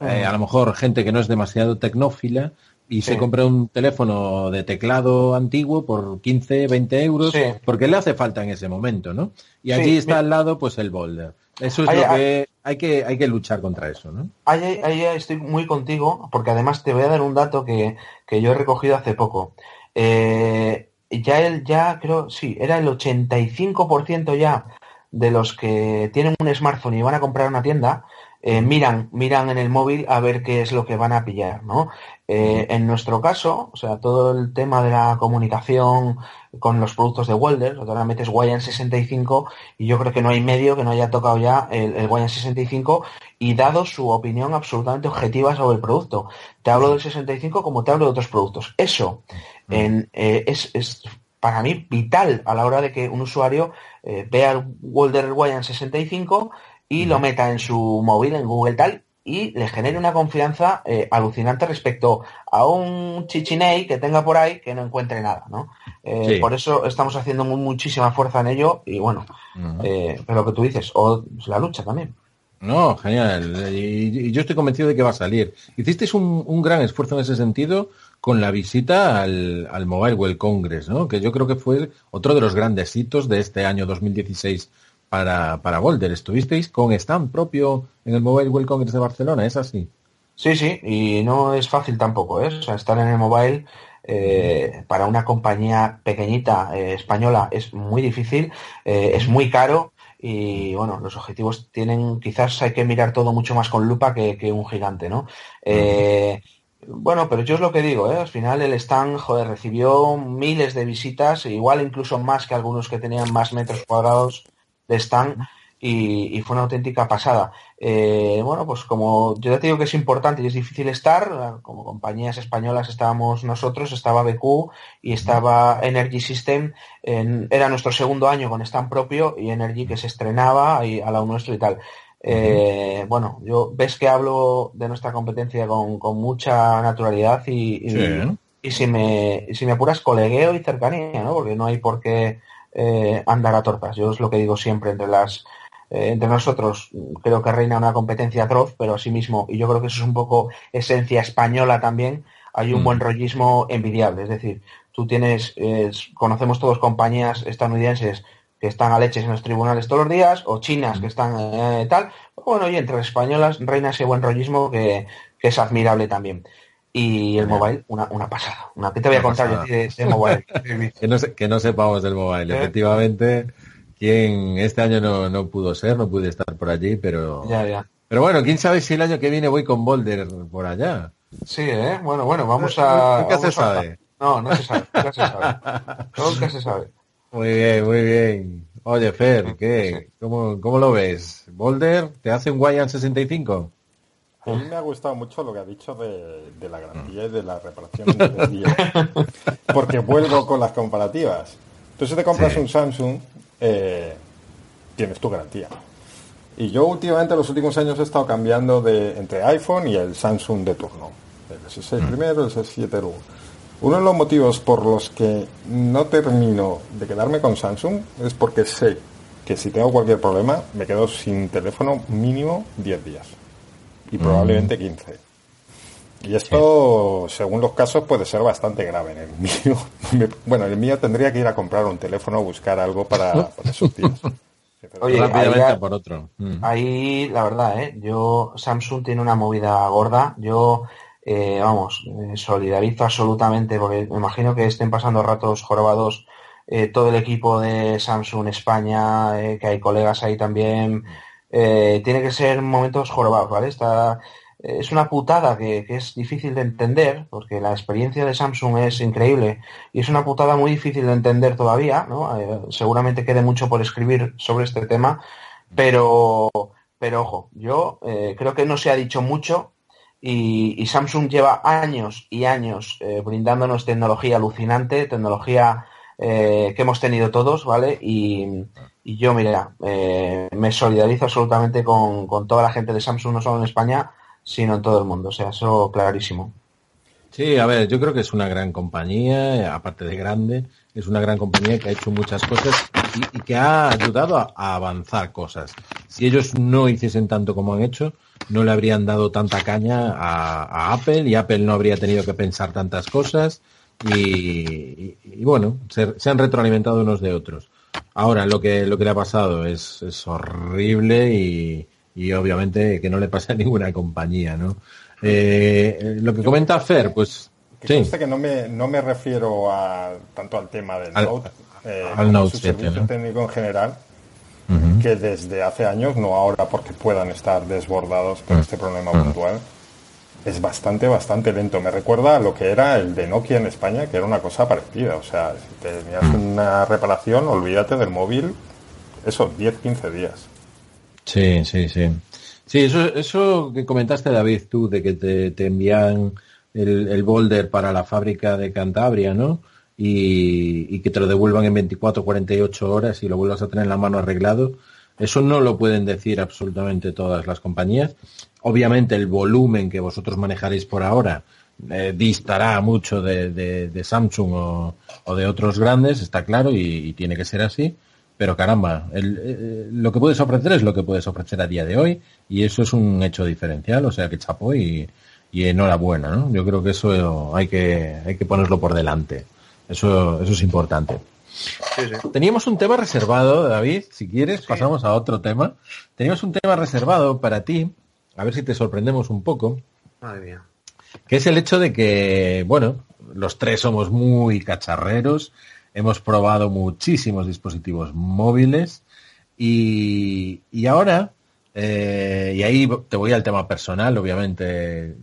eh, a lo mejor gente que no es demasiado tecnófila y se compra un teléfono de teclado antiguo por 15, 20 euros porque le hace falta en ese momento, ¿no? Y allí está al lado pues el Boulder. Eso es lo que hay que, hay que luchar contra eso, ¿no? Ahí, ahí, estoy muy contigo, porque además te voy a dar un dato que, que yo he recogido hace poco. Eh, ya el, ya creo, sí, era el 85% ya de los que tienen un smartphone y van a comprar una tienda, eh, miran, miran en el móvil a ver qué es lo que van a pillar, ¿no? Eh, en nuestro caso, o sea, todo el tema de la comunicación con los productos de Welder, ahora metes Wyan 65 y yo creo que no hay medio que no haya tocado ya el, el 65 y dado su opinión absolutamente objetiva sobre el producto. Te hablo del 65 como te hablo de otros productos. Eso en, eh, es, es, para mí vital a la hora de que un usuario vea el Welder Wyan 65 y lo meta en su móvil, en Google tal, y le genere una confianza eh, alucinante respecto a un chichinei que tenga por ahí que no encuentre nada, ¿no? Eh, sí. Por eso estamos haciendo muy, muchísima fuerza en ello y bueno, uh -huh. eh, pero lo que tú dices, o la lucha también. No, genial. Y, y, yo estoy convencido de que va a salir. Hicisteis un, un gran esfuerzo en ese sentido con la visita al, al, Mobile World Congress, ¿no? Que yo creo que fue otro de los grandes hitos de este año 2016 para, para Boulder. Estuvisteis con stand propio en el Mobile World Congress de Barcelona, ¿es así? Sí, sí, y no es fácil tampoco, ¿eh? O sea, estar en el mobile eh, para una compañía pequeñita eh, española es muy difícil, eh, es muy caro y bueno, los objetivos tienen, quizás hay que mirar todo mucho más con lupa que, que un gigante, ¿no? Eh, bueno, pero yo es lo que digo, ¿eh? al final el stand, joder, recibió miles de visitas, igual incluso más que algunos que tenían más metros cuadrados de stand y, y fue una auténtica pasada. Eh, bueno, pues como yo te digo que es importante y es difícil estar, como compañías españolas estábamos nosotros, estaba BQ y estaba Energy System, en, era nuestro segundo año con stand propio y Energy que se estrenaba y a la nuestro y tal. Eh, bueno, yo ves que hablo de nuestra competencia con, con mucha naturalidad y, y, sí. y, si, me, si me apuras colegueo y cercanía, ¿no? Porque no hay por qué eh, andar a tortas. Yo es lo que digo siempre entre las eh, entre nosotros creo que reina una competencia atroz, pero asimismo, y yo creo que eso es un poco esencia española también, hay un mm. buen rollismo envidiable. Es decir, tú tienes, eh, conocemos todos compañías estadounidenses que están a leches en los tribunales todos los días, o chinas que están eh, tal. Bueno, y entre las españolas reina ese buen rollismo que, que es admirable también. Y el mobile, una, una pasada. Una, ¿Qué te voy a contar yo de, de, mobile? que, no, que no sepamos del mobile. ¿Eh? Efectivamente, quien este año no, no pudo ser, no pude estar por allí, pero... Ya, ya. Pero bueno, quién sabe si el año que viene voy con Boulder por allá. Sí, ¿eh? Bueno, bueno, vamos a... ¿Qué se sabe? No, no se sabe, nunca se sabe. Nunca se sabe. Muy bien, muy bien. Oye, Fer, ¿qué? ¿Cómo, ¿Cómo, lo ves? ¿Boulder te hace un Guayan 65? A mí me ha gustado mucho lo que ha dicho de, de la garantía y de la reparación del día. Porque vuelvo con las comparativas. Tú si te compras sí. un Samsung, eh, tienes tu garantía. Y yo últimamente, los últimos años, he estado cambiando de entre iPhone y el Samsung de turno. El S6 mm. primero, el S7 luego. Uno de los motivos por los que no termino de quedarme con Samsung es porque sé que si tengo cualquier problema me quedo sin teléfono mínimo 10 días y probablemente 15. Y esto, sí. según los casos, puede ser bastante grave. En el mío, me, bueno, en el mío tendría que ir a comprar un teléfono o buscar algo para, para esos días. Oye, rápidamente ahí, por otro. Mm. Ahí, la verdad, ¿eh? yo, Samsung tiene una movida gorda. Yo eh, vamos, me solidarizo absolutamente porque me imagino que estén pasando ratos jorobados eh, todo el equipo de Samsung España, eh, que hay colegas ahí también. Eh, tiene que ser momentos jorobados, ¿vale? Está, es una putada que, es difícil de entender porque la experiencia de Samsung es increíble y es una putada muy difícil de entender todavía, ¿no? Eh, seguramente quede mucho por escribir sobre este tema, pero, pero ojo, yo eh, creo que no se ha dicho mucho y, Samsung lleva años y años eh, brindándonos tecnología alucinante, tecnología eh, que hemos tenido todos, ¿vale? Y, yo, mira, eh, me solidarizo absolutamente con, con, toda la gente de Samsung, no solo en España, sino en todo el mundo. O sea, eso clarísimo. Sí, a ver, yo creo que es una gran compañía, aparte de grande, es una gran compañía que ha hecho muchas cosas y, que ha ayudado a, avanzar cosas. Si ellos no hiciesen tanto como han hecho, no le habrían dado tanta caña a, a Apple y Apple no habría tenido que pensar tantas cosas y, y, y bueno, se, se, han retroalimentado unos de otros. Ahora, lo que, lo que le ha pasado es, es horrible y, y obviamente que no le pase a ninguna compañía, ¿no? Eh, lo que comenta Fer, pues que sí. que no me, no me refiero a tanto al tema del al, Note, eh, al Note su servicio técnico en general, que desde hace años, no ahora porque puedan estar desbordados por este problema puntual, es bastante, bastante lento. Me recuerda a lo que era el de Nokia en España, que era una cosa parecida. O sea, si tenías una reparación, olvídate del móvil, eso, 10, 15 días. Sí, sí, sí. Sí, eso, eso que comentaste, David, tú, de que te, te envían el, el, boulder para la fábrica de Cantabria, ¿no? Y, y, que te lo devuelvan en 24, 48 horas y lo vuelvas a tener en la mano arreglado. Eso no lo pueden decir absolutamente todas las compañías. Obviamente el volumen que vosotros manejaréis por ahora eh, distará mucho de, de, de Samsung o, o, de otros grandes, está claro, y, y tiene que ser así. Pero caramba, el, eh, lo que puedes ofrecer es lo que puedes ofrecer a día de hoy y eso es un hecho diferencial, o sea que chapo y, y enhorabuena, ¿no? Yo creo que eso hay que, hay que ponerlo por delante. Eso, eso es importante. Sí, sí. Teníamos un tema reservado, David, si quieres, sí. pasamos a otro tema. Teníamos un tema reservado para ti, a ver si te sorprendemos un poco. Madre mía. Que es el hecho de que, bueno, los tres somos muy cacharreros, hemos probado muchísimos dispositivos móviles y, y ahora, eh, y ahí te voy al tema personal, obviamente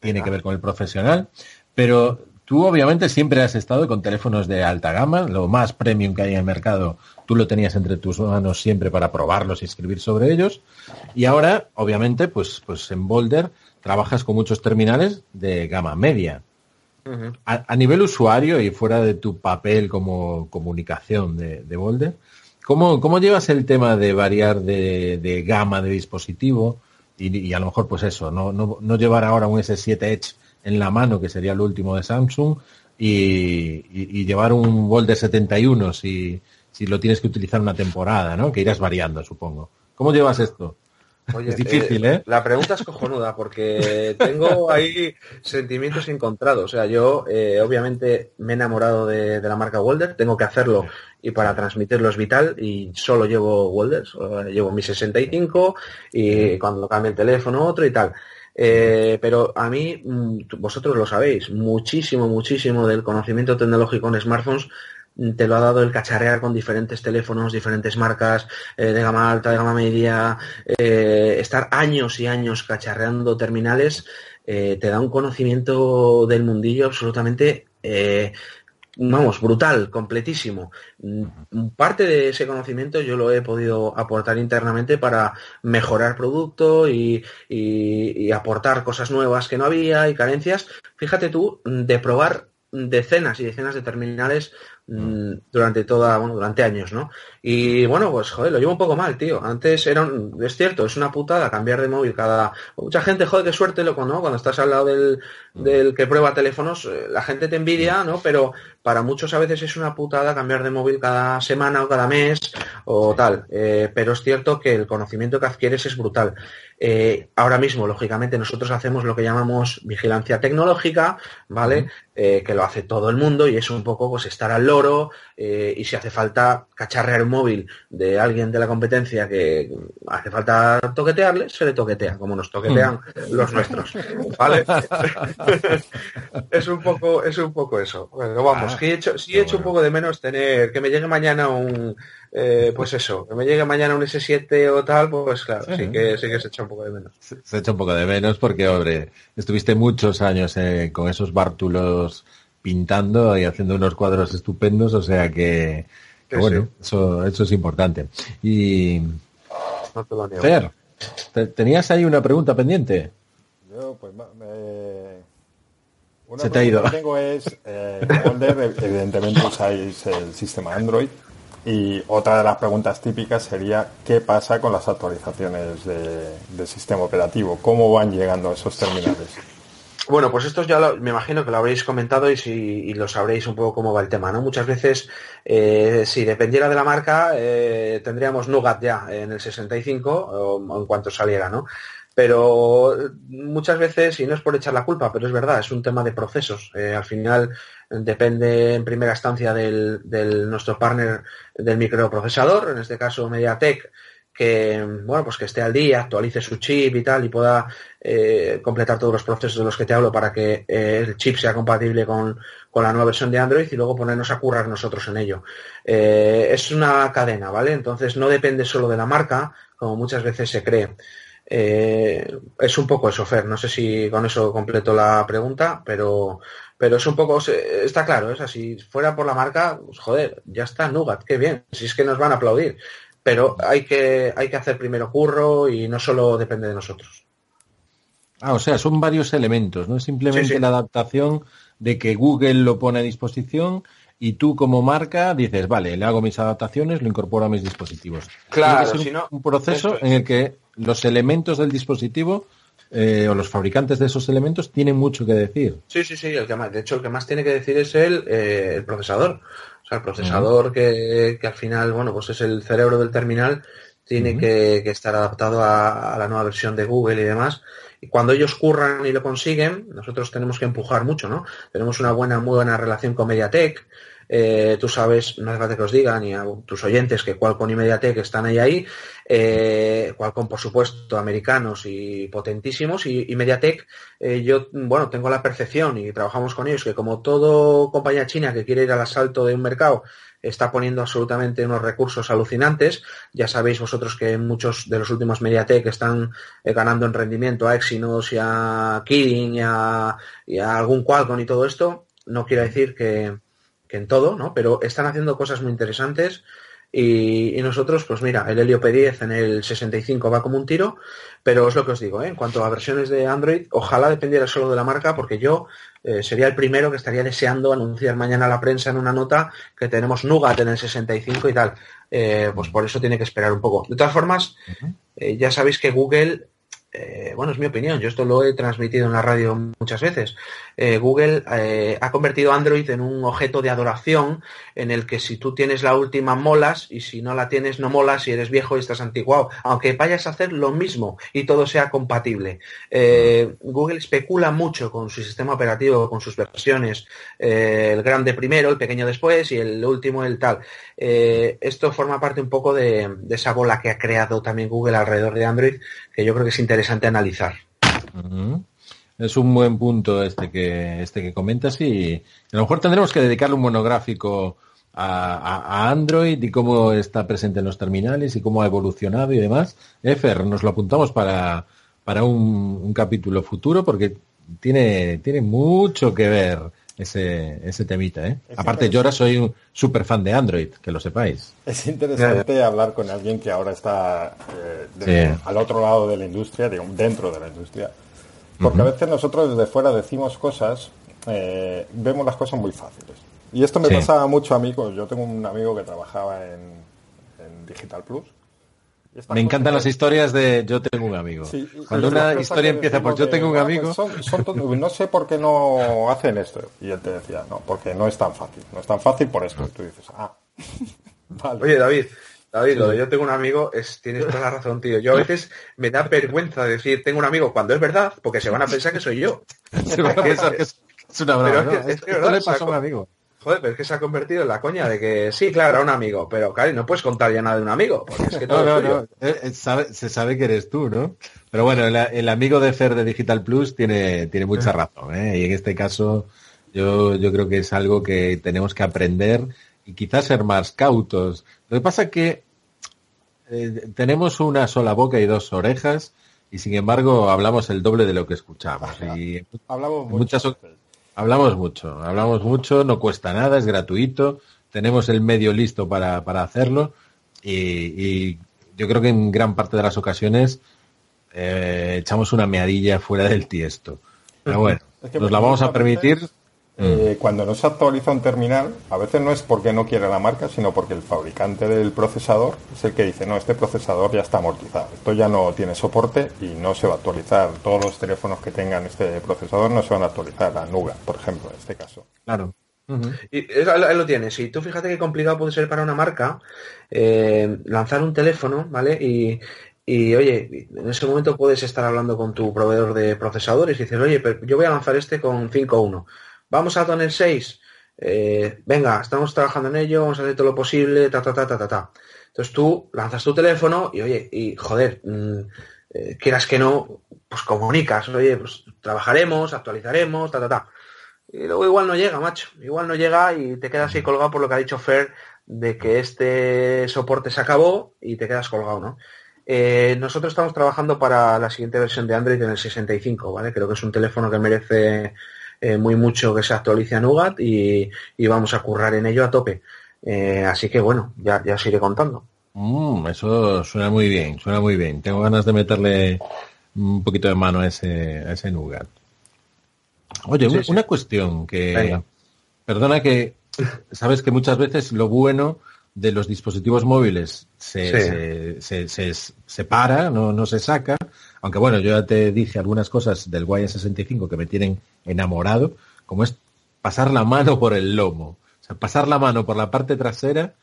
tiene que ver con el profesional, pero tú obviamente siempre has estado con teléfonos de alta gama, lo más premium que hay en el mercado, tú lo tenías entre tus manos siempre para probarlos y escribir sobre ellos, y ahora, obviamente, pues, pues en Boulder trabajas con muchos terminales de gama media. Uh -huh. a, a, nivel usuario y fuera de tu papel como comunicación de, de Boulder, ¿cómo, ¿cómo, llevas el tema de variar de, de gama de dispositivo? Y, y, a lo mejor pues eso, no, no, no, llevar ahora un S7 Edge en la mano, que sería el último de Samsung, y, y, y llevar un Boulder 71 si, si lo tienes que utilizar una temporada, ¿no? Que irás variando, supongo. ¿Cómo llevas esto? Oye, es difícil, ¿eh? ¿eh? La pregunta es cojonuda porque tengo ahí sentimientos encontrados. O sea, yo eh, obviamente me he enamorado de, de, la marca Walder, tengo que hacerlo y para transmitirlo es vital y solo llevo Walders, llevo mi 65 y cuando cambie el teléfono otro y tal. Eh, pero a mí, mm, vosotros lo sabéis, muchísimo, muchísimo del conocimiento tecnológico en smartphones te lo ha dado el cacharrear con diferentes teléfonos, diferentes marcas eh, de gama alta, de gama media, eh, estar años y años cacharreando terminales, te da un conocimiento del mundillo absolutamente, vamos, brutal, completísimo. Parte de ese conocimiento yo lo he podido aportar internamente para mejorar producto y, y, y aportar cosas nuevas que no había y carencias. Fíjate tú, de probar decenas y decenas de terminales mmm, durante toda, bueno, durante años, ¿no? Y bueno, pues joder, lo llevo un poco mal, tío. Antes era un, es cierto, es una putada cambiar de móvil cada. Mucha gente, joder, qué suerte, loco, ¿no? Cuando estás al lado del, del que prueba teléfonos, eh, la gente te envidia, ¿no? Pero para muchos a veces es una putada cambiar de móvil cada semana o cada mes o tal. Eh, pero es cierto que el conocimiento que adquieres es brutal. Eh, ahora mismo, lógicamente, nosotros hacemos lo que llamamos vigilancia tecnológica, ¿vale? Eh, que lo hace todo el mundo y es un poco pues estar al loro y si hace falta cacharrear un móvil de alguien de la competencia que hace falta toquetearle, se le toquetea, como nos toquetean los nuestros, ¿vale? es un poco, es un poco eso. Bueno, vamos, ah, que he hecho, sí he hecho un poco de menos tener, que me llegue mañana un eh, pues eso, que me llegue mañana un S7 o tal, pues claro, sí, sí que, sí que se echa un poco de menos. Se, se echa un poco de menos porque, hombre, estuviste muchos años eh, con esos bártulos pintando y haciendo unos cuadros estupendos, o sea que, que sí, bueno, sí. Eso, eso es importante. Y... No te lo niego. Fer, ¿tenías ahí una pregunta pendiente? Yo, pues, me... Una Se te ha ido. que tengo es, eh, evidentemente usáis el sistema Android, y otra de las preguntas típicas sería qué pasa con las actualizaciones de, de sistema operativo, cómo van llegando esos terminales. Bueno, pues estos ya lo, me imagino que lo habréis comentado y, si, y lo sabréis un poco cómo va el tema, ¿no? Muchas veces, eh, si dependiera de la marca, eh, tendríamos Nougat ya en el 65 o, o en cuanto saliera, ¿no? Pero muchas veces, y no es por echar la culpa, pero es verdad, es un tema de procesos. Eh, al final depende en primera instancia del, nuestro partner del microprocesador, en este caso MediaTek, que bueno pues que esté al día, actualice su chip y tal y pueda eh, completar todos los procesos de los que te hablo para que eh, el chip sea compatible con, la nueva versión de Android y luego ponernos a currar nosotros en ello. Eh, es una cadena, ¿vale? Entonces no depende solo de la marca, como muchas veces se cree. Es un poco eso, Fer. No sé si con eso completo la pregunta, pero, pero es un poco, está claro, es así. Fuera por la marca, pues, joder, ya está, Nugat, qué bien. Si es que nos van a aplaudir pero hay que, hay que hacer primero curro y no solo depende de nosotros. Ah, o sea, son varios elementos, no es simplemente la adaptación de que Google lo pone a disposición y tú como marca dices, vale, le hago mis adaptaciones, lo incorporo a mis dispositivos. Claro, si no, un proceso en el que los elementos del dispositivo eh, o los fabricantes de esos elementos tienen mucho que decir. Sí, sí, sí. El que más, de hecho, el que más tiene que decir es el, eh, el procesador el procesador que, al final, bueno, pues es el cerebro del terminal, tiene que, estar adaptado a, la nueva versión de Google y demás. Y cuando ellos curran y lo consiguen, nosotros tenemos que empujar mucho, ¿no? Tenemos una buena, muy buena relación con Mediatek. Eh, tú sabes, no hace falta que os digan, ni a tus oyentes que Qualcomm y Mediatek están ahí ahí. Eh, Qualcomm, por supuesto, americanos y potentísimos. Y, Mediatek, eh, yo, bueno, tengo la percepción y trabajamos con ellos que como todo compañía china que quiere ir al asalto de un mercado, está poniendo absolutamente unos recursos alucinantes. Ya sabéis vosotros que muchos de los últimos Mediatek están eh, ganando en rendimiento a Exynos y a Kirin y a, y a algún Qualcomm y todo esto. No quiero decir que, en todo, ¿no? Pero están haciendo cosas muy interesantes y, nosotros, pues mira, el Helio P10 en el 65 va como un tiro, pero es lo que os digo, ¿eh? en cuanto a versiones de Android, ojalá dependiera solo de la marca, porque yo eh, sería el primero que estaría deseando anunciar mañana a la prensa en una nota que tenemos Nougat en el 65 y tal. Eh, pues por eso tiene que esperar un poco. De todas formas, ya sabéis que Google eh, bueno, es mi opinión, yo esto lo he transmitido en la radio muchas veces. Eh, Google eh, ha convertido Android en un objeto de adoración en el que si tú tienes la última molas y si no la tienes no molas si eres viejo y estás antiguado, aunque vayas a hacer lo mismo y todo sea compatible. Google especula mucho con su sistema operativo, con sus versiones, el grande primero, el pequeño después y el último el tal. esto forma parte un poco de esa bola que ha creado también Google alrededor de Android, que yo creo que es interesante analizar. Es un buen punto este que, este que comentas y a lo mejor tendremos que dedicarle un monográfico a, Android y cómo está presente en los terminales y cómo ha evolucionado y demás. Efer, nos lo apuntamos para, para un, capítulo futuro porque tiene, tiene mucho que ver ese, ese temita. ¿eh? Aparte, yo ahora soy un super fan de Android, que lo sepáis. Es interesante hablar con alguien que ahora está eh, al otro lado de la industria, dentro de la industria. Porque a veces nosotros desde fuera decimos cosas, eh, vemos las cosas muy fáciles. Y esto me pasaba mucho a mí, yo tengo un amigo que trabajaba en Digital Plus me encantan las historias de yo tengo un amigo. Cuando una historia empieza por yo tengo un amigo. no sé por qué no hacen esto. Y él te decía, no, porque no es tan fácil. No es tan fácil por esto. Y tú dices, ah. Oye, David, David, lo de yo tengo un amigo es, tienes toda la razón, tío. Yo a veces me da vergüenza decir tengo un amigo cuando es verdad, porque se van a pensar que soy yo. se van a pensar que es, una broma. es, que, le pasó a un amigo. Joder, pero es que se ha convertido en la coña de que sí, claro, era un amigo, pero claro, no puedes contar ya nada de un amigo, porque es que todo no, no, no. Eh, eh, se sabe que eres tú, ¿no? Pero bueno, el, amigo de Fer de Digital Plus tiene, tiene mucha razón, ¿eh? Y en este caso, yo, yo creo que es algo que tenemos que aprender y quizás ser más cautos. Lo que pasa es que eh, tenemos una sola boca y dos orejas y sin embargo hablamos el doble de lo que escuchamos. Y hablamos muchas Hablamos mucho, hablamos mucho, no cuesta nada, es gratuito, tenemos el medio listo para, hacerlo y, yo creo que en gran parte de las ocasiones eh, echamos una meadilla fuera del tiesto. Pero bueno, nos la vamos a permitir eh, cuando no se actualiza un terminal, a veces no es porque no quiere la marca, sino porque el fabricante del procesador es el que dice, no, este procesador ya está amortizado, esto ya no tiene soporte y no se va a actualizar. Todos los teléfonos que tengan este procesador no se van a actualizar, la Nuga, por ejemplo, en este caso. Claro. Y ahí lo tienes. Y tú fíjate qué complicado puede ser para una marca eh, lanzar un teléfono, ¿vale? Y, y oye, en ese momento puedes estar hablando con tu proveedor de procesadores y dices, oye, pero yo voy a lanzar este con 5.1 vamos a tener 6. eh, venga, estamos trabajando en ello, vamos a hacer todo lo posible, ta, ta, ta, ta, ta, ta. Entonces tú lanzas tu teléfono y oye, y joder, mm, eh, quieras que no, pues comunicas, oye, pues trabajaremos, actualizaremos, ta, ta, ta. Y luego igual no llega, macho, igual no llega y te quedas ahí colgado por lo que ha dicho Fer de que este soporte se acabó y te quedas colgado, ¿no? Eh, nosotros estamos trabajando para la siguiente versión de Android en el 65, ¿vale? Creo que es un teléfono que merece eh, muy mucho que se actualice a Nougat y, vamos a currar en ello a tope. Eh, así que bueno, ya, ya os iré contando. Mm, eso suena muy bien, suena muy bien. Tengo ganas de meterle un poquito de mano a ese, a ese Nougat. Oye, una, cuestión que... Perdona que sabes que muchas veces lo bueno de los dispositivos móviles se, se, para, no, no, se saca. Aunque bueno, yo ya te dije algunas cosas del Y65 que me tienen enamorado, como es pasar la mano por el lomo. O sea, pasar la mano por la parte trasera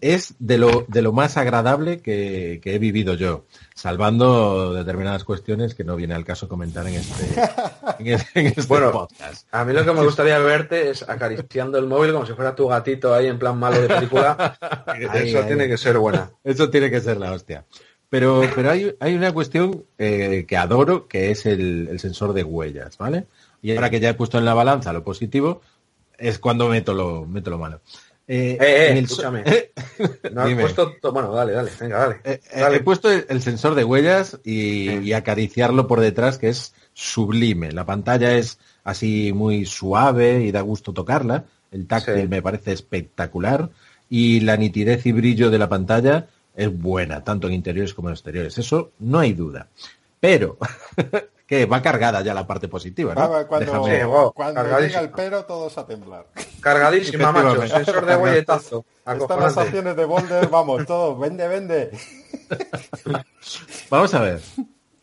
es de lo, de lo más agradable que, he vivido yo, salvando determinadas cuestiones que no viene al caso comentar en este, en este bueno, podcast. A mí lo que me gustaría verte es acariciando el móvil como si fuera tu gatito ahí en plan malo de película. eso tiene que ser buena. Eso tiene que ser la hostia. Pero, pero hay, hay una cuestión eh, que adoro, que es el, el sensor de huellas, ¿vale? Y ahora que ya he puesto en la balanza lo positivo, es cuando meto lo, meto lo malo. Eh, eh, escúchame. no has puesto... Bueno, dale, dale, venga, dale. He puesto el, sensor de huellas y, acariciarlo por detrás, que es sublime. La pantalla es así muy suave y da gusto tocarla. El táctil me parece espectacular. Y la nitidez y brillo de la pantalla es buena, tanto en interiores como en exteriores. Eso no hay duda. Pero que va cargada ya la parte positiva, ¿no? cuando, llega el pero, todos a temblar. Cargadísima, macho. Sensor de huelletazo. Estas las acciones de Boulder, vamos, todo, vende, vende. Vamos a ver.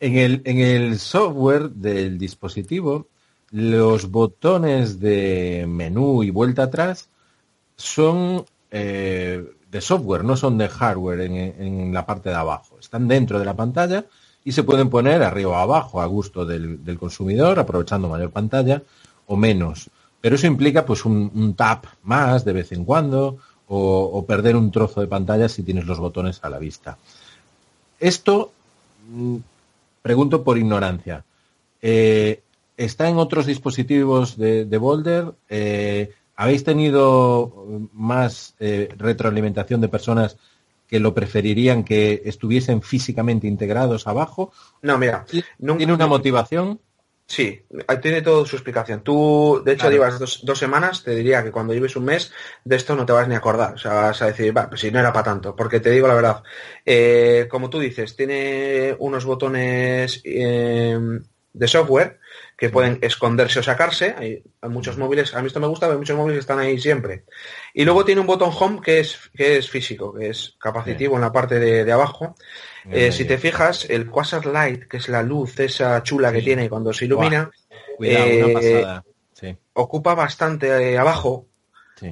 En el, en el software del dispositivo, los botones de menú y vuelta atrás son eh, de software, no son de hardware en, en, la parte de abajo. Están dentro de la pantalla y se pueden poner arriba o abajo a gusto del, consumidor, aprovechando mayor pantalla o menos. Pero eso implica pues un, tap más de vez en cuando o, perder un trozo de pantalla si tienes los botones a la vista. Esto, mm, pregunto por ignorancia, eh, ¿está en otros dispositivos de, Boulder? Eh, ¿Habéis tenido más eh, retroalimentación de personas que lo preferirían que estuviesen físicamente integrados abajo. No, mira, ¿tiene una motivación? Sí, tiene toda su explicación. Tú, de hecho, llevas dos, semanas, te diría que cuando lleves un mes, de esto no te vas ni a acordar. O sea, vas a decir, va, pues si no era para tanto. Porque te digo la verdad, eh, como tú dices, tiene unos botones eh, de software que pueden esconderse o sacarse. Hay, muchos móviles, a mí esto me gusta, pero muchos móviles están ahí siempre. Y luego tiene un botón home que es, que es físico, que es capacitivo en la parte de, abajo. Eh, si te fijas, el Quasar Light, que es la luz esa chula que tiene cuando se ilumina, eh, ocupa bastante eh, abajo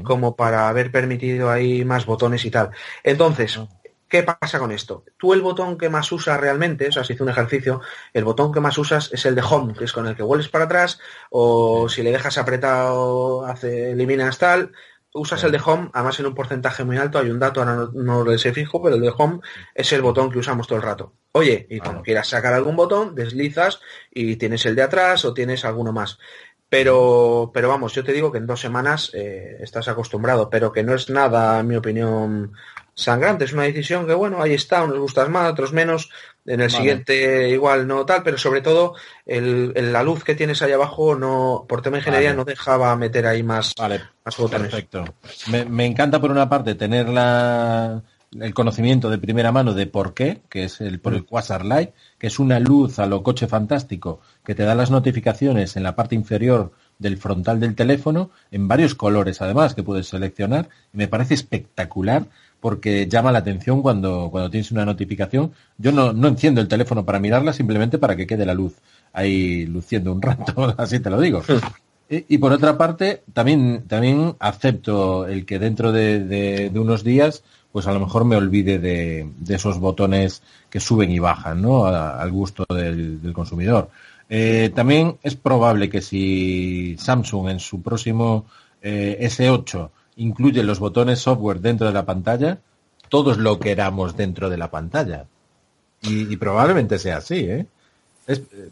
como para haber permitido ahí más botones y tal. Entonces, ¿Qué pasa con esto? Tú el botón que más usas realmente, o sea, si hice un ejercicio, el botón que más usas es el de home, que es con el que vuelves para atrás, o si le dejas apretado, hace, eliminas tal, usas el de home, además en un porcentaje muy alto, hay un dato, ahora no, lo sé fijo, pero el de home es el botón que usamos todo el rato. Oye, y cuando quieras sacar algún botón, deslizas y tienes el de atrás o tienes alguno más. Pero, pero vamos, yo te digo que en dos semanas eh, estás acostumbrado, pero que no es nada, en mi opinión, sangrante. Es una decisión que, bueno, ahí está, unos gustas más, otros menos. En el siguiente igual no tal, pero sobre todo el, la luz que tienes ahí abajo, no por tema de ingeniería, no dejaba meter ahí más, vale. botones. Perfecto. Me, encanta por una parte tener la, el conocimiento de primera mano de por qué, que es el por el mm. Quasar Light, que es una luz a lo coche fantástico que te da las notificaciones en la parte inferior del frontal del teléfono, en varios colores además que puedes seleccionar. Y me parece espectacular porque llama la atención cuando, cuando tienes una notificación. Yo no, no enciendo el teléfono para mirarla, simplemente para que quede la luz ahí luciendo un rato, así te lo digo. Y, por otra parte, también, también acepto el que dentro de, unos días, pues a lo mejor me olvide de, esos botones que suben y bajan, ¿no? al gusto del, consumidor. Eh, también es probable que si Samsung en su próximo S8 incluye los botones software dentro de la pantalla, todos lo queramos dentro de la pantalla. Y, probablemente sea así, ¿eh?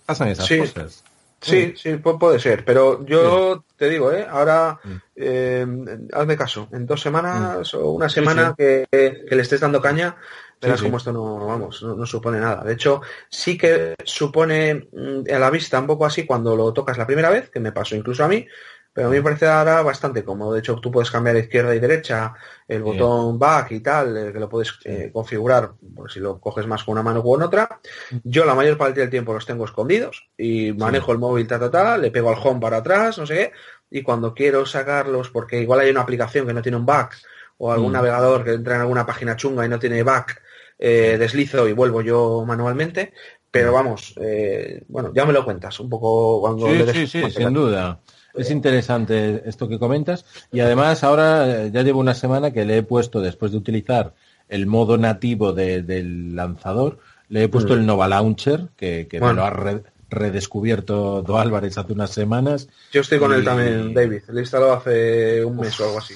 pasan esas cosas. Sí, sí, puede ser, pero yo te digo, ¿eh? ahora eh, hazme caso, en dos semanas o una semana que, le estés dando caña, verás como esto no, vamos, no, supone nada. De hecho, sí que supone mm, a la vista un poco así cuando lo tocas la primera vez, que me pasó incluso a mí, pero a mí me parece ahora bastante cómodo. De hecho, tú puedes cambiar izquierda y derecha, el botón back y tal, eh, que lo puedes eh, configurar por si lo coges más con una mano o con otra. Yo la mayor parte del tiempo los tengo escondidos y manejo el móvil, ta, ta, ta, le pego al home para atrás, no sé qué, y cuando quiero sacarlos, porque igual hay una aplicación que no tiene un back o algún mm. navegador que entra en alguna página chunga y no tiene back, eh, deslizo y vuelvo yo manualmente. Pero vamos, bueno, ya me lo cuentas un poco cuando sí, Sí, sí, sin duda. Es interesante esto que comentas y además ahora eh, ya llevo una semana que le he puesto, después de utilizar el modo nativo del lanzador, le he puesto mm. el Nova Launcher, que, me lo ha redescubierto Do Álvarez hace unas semanas. Yo estoy con él también, David. Le instaló hace un mes o algo así.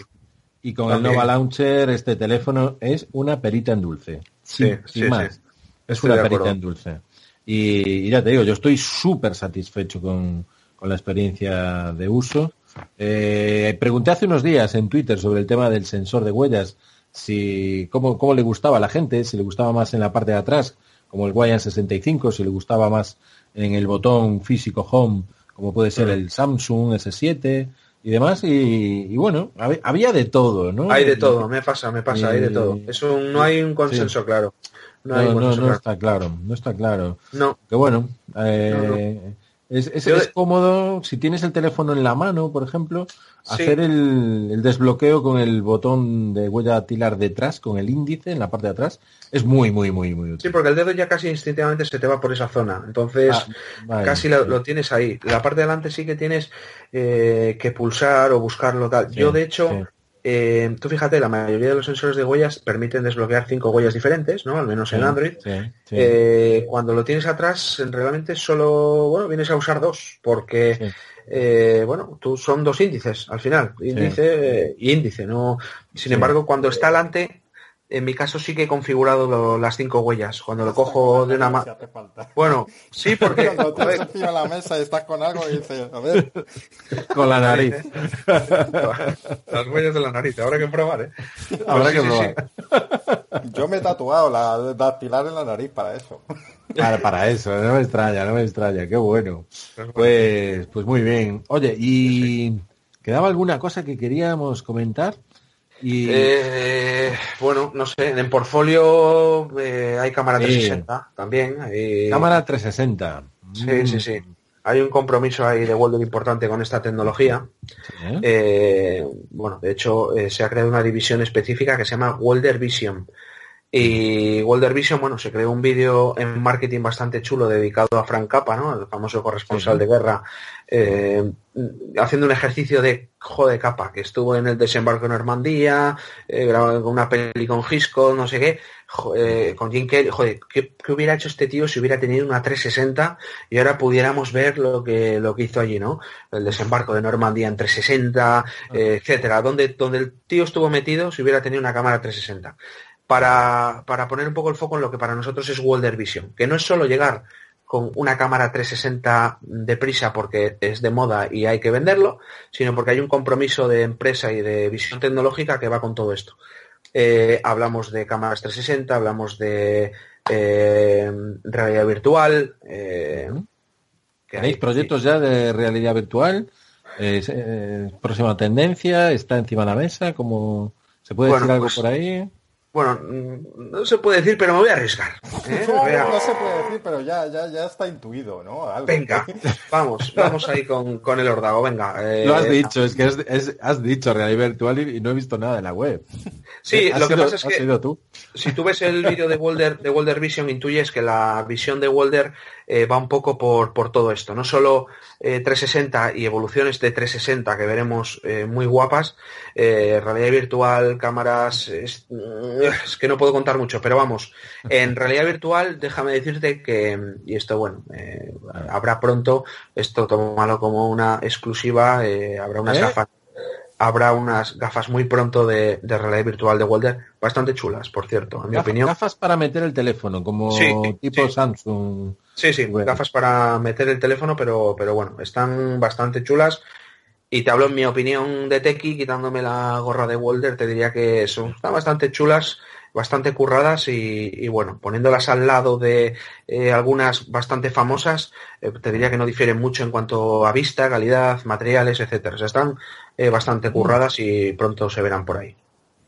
Y con el Nova Launcher este teléfono es una perita en dulce. Sí, sí, más. Es una perita en dulce. y, ya te digo, yo estoy súper satisfecho con, con la experiencia de uso. Eh, pregunté hace unos días en Twitter sobre el tema del sensor de huellas, si cómo, cómo le gustaba a la gente, si le gustaba más en la parte de atrás, como el Guayan 65, si le gustaba más en el botón físico home, como puede ser el Samsung S7 y demás. Y, bueno, había de todo, ¿no? Hay de todo, me pasa, me pasa, hay de todo. Eso no hay un consenso claro. No, no, no, está claro, no está claro. No. Que bueno, eh, es, es, cómodo, si tienes el teléfono en la mano, por ejemplo, hacer el, desbloqueo con el botón de huella dactilar detrás, con el índice en la parte de atrás, es muy, muy, muy, muy útil. Sí, porque el dedo ya casi instintivamente se te va por esa zona, entonces ah, casi lo, tienes ahí. La parte de adelante sí que tienes eh, que pulsar o buscarlo tal. Yo, de hecho, eh, tú fíjate, la mayoría de los sensores de huellas permiten desbloquear cinco huellas diferentes, ¿no? Al menos en Android. Eh, cuando lo tienes atrás, realmente solo, bueno, vienes a usar dos, porque, eh, bueno, tú son dos índices al final, índice y índice, ¿no? Sin embargo, cuando está adelante, en mi caso sí que he configurado las cinco huellas. Cuando lo cojo de una mano. Bueno, sí, porque. Cuando te encima de la mesa y estás con algo y dices, a ver. Con la nariz. las huellas de la nariz, habrá que probar, ¿eh? Habrá que probar. Yo me he tatuado la dactilar en la nariz para eso. Para, para eso, no me extraña, no me extraña, qué bueno. Pues, pues muy bien. Oye, ¿y quedaba alguna cosa que queríamos comentar? Y... Eh, bueno, no sé, en portfolio eh, hay cámara 360 también. Cámara 360. Sí, sí, sí. Hay un compromiso ahí de Walder importante con esta tecnología. Eh, bueno, de hecho, se ha creado una división específica que se llama Walder Vision. Y Walder Vision, bueno, se creó un vídeo en marketing bastante chulo dedicado a Frank Capa, ¿no? El famoso corresponsal de guerra, eh, haciendo un ejercicio de jode capa, que estuvo en el desembarco en Normandía, eh, grabando una peli con Gisco, no sé qué, eh, con Jim Kelly, joder, ¿qué, hubiera hecho este tío si hubiera tenido una 360 y ahora pudiéramos ver lo que, lo que hizo allí, ¿no? El desembarco de Normandía en 360, ah. etcétera, donde, donde el tío estuvo metido si hubiera tenido una cámara 360 para, para poner un poco el foco en lo que para nosotros es Walder Vision, que no es solo llegar con una cámara 360 deprisa porque es de moda y hay que venderlo, sino porque hay un compromiso de empresa y de visión tecnológica que va con todo esto. Eh, hablamos de cámaras 360, hablamos de eh, realidad virtual. Eh, ¿Tenéis proyectos ya de realidad virtual? ¿Próxima tendencia? ¿Está encima de la mesa? ¿Cómo, ¿Se puede decir algo pues por ahí? Bueno, no se puede decir, pero me voy a arriesgar. ¿eh? No, se puede decir, pero ya, ya, ya está intuido, ¿no? Venga, vamos, vamos ahí con, con el ordago, venga. Eh, lo has dicho, es que es, has dicho realidad virtual y, no he visto nada en la web. Sí, lo que pasa es que tú? si tú ves el vídeo de Walder, de Walder Vision, intuyes que la visión de Walder eh, va un poco por, por todo esto. No solo 360 y evoluciones de 360 que veremos muy guapas, realidad virtual, cámaras es que no puedo contar mucho, pero vamos, en realidad virtual, déjame decirte que, y esto bueno, eh, habrá pronto, esto tómalo como una exclusiva, eh, habrá unas ¿Eh? gafas. Habrá unas gafas muy pronto de, realidad virtual de Walder, bastante chulas, por cierto, en mi opinión. Gafas para meter el teléfono, como tipo Samsung. Sí, sí, gafas para meter el teléfono, pero, pero bueno, están bastante chulas. Y te hablo en mi opinión de Teki, quitándome la gorra de Walder, te diría que son, están bastante chulas bastante curradas y, bueno, poniéndolas al lado de eh, algunas bastante famosas, eh, te diría que no difieren mucho en cuanto a vista, calidad, materiales, etcétera. O sea, están eh, bastante mm. curradas y pronto se verán por ahí.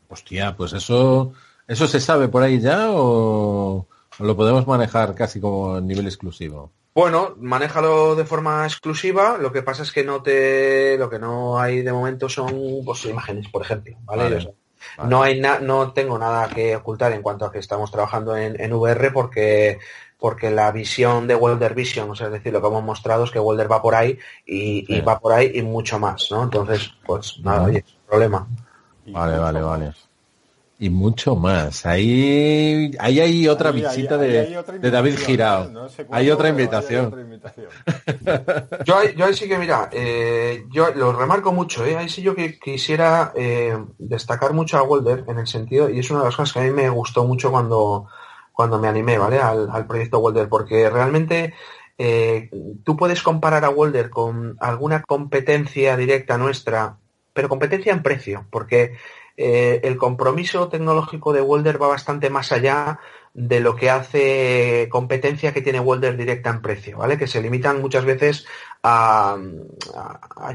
Hostia, pues eso, eso se sabe por ahí ya o lo podemos manejar casi como nivel exclusivo. Bueno, manéjalo de forma exclusiva. Lo que pasa es que no te, lo que no hay de momento son pues, imágenes, por ejemplo, ¿vale? No hay no tengo nada que ocultar en cuanto a que estamos trabajando en, VR porque porque la visión de Welder Vision, o sea, es decir, lo que hemos mostrado es que Welder va por ahí y, va por ahí y mucho más, ¿no? Entonces, pues nada, oye, problema. Vale, vale, vale. Y mucho más. Ahí, ahí hay otra visita de, David Girao. hay otra invitación. yo, ahí, yo, ahí, sí que, mira, eh, yo lo remarco mucho. Eh, ahí sí yo que quisiera eh, destacar mucho a Walder en el sentido, y es una de las cosas que a mí me gustó mucho cuando, cuando me animé, ¿vale? Al, al proyecto Walder, porque realmente eh, tú puedes comparar a Walder con alguna competencia directa nuestra, pero competencia en precio, porque eh, el compromiso tecnológico de Welder va bastante más allá de lo que hace competencia que tiene Welder directa en precio, ¿vale? Que se limitan muchas veces a,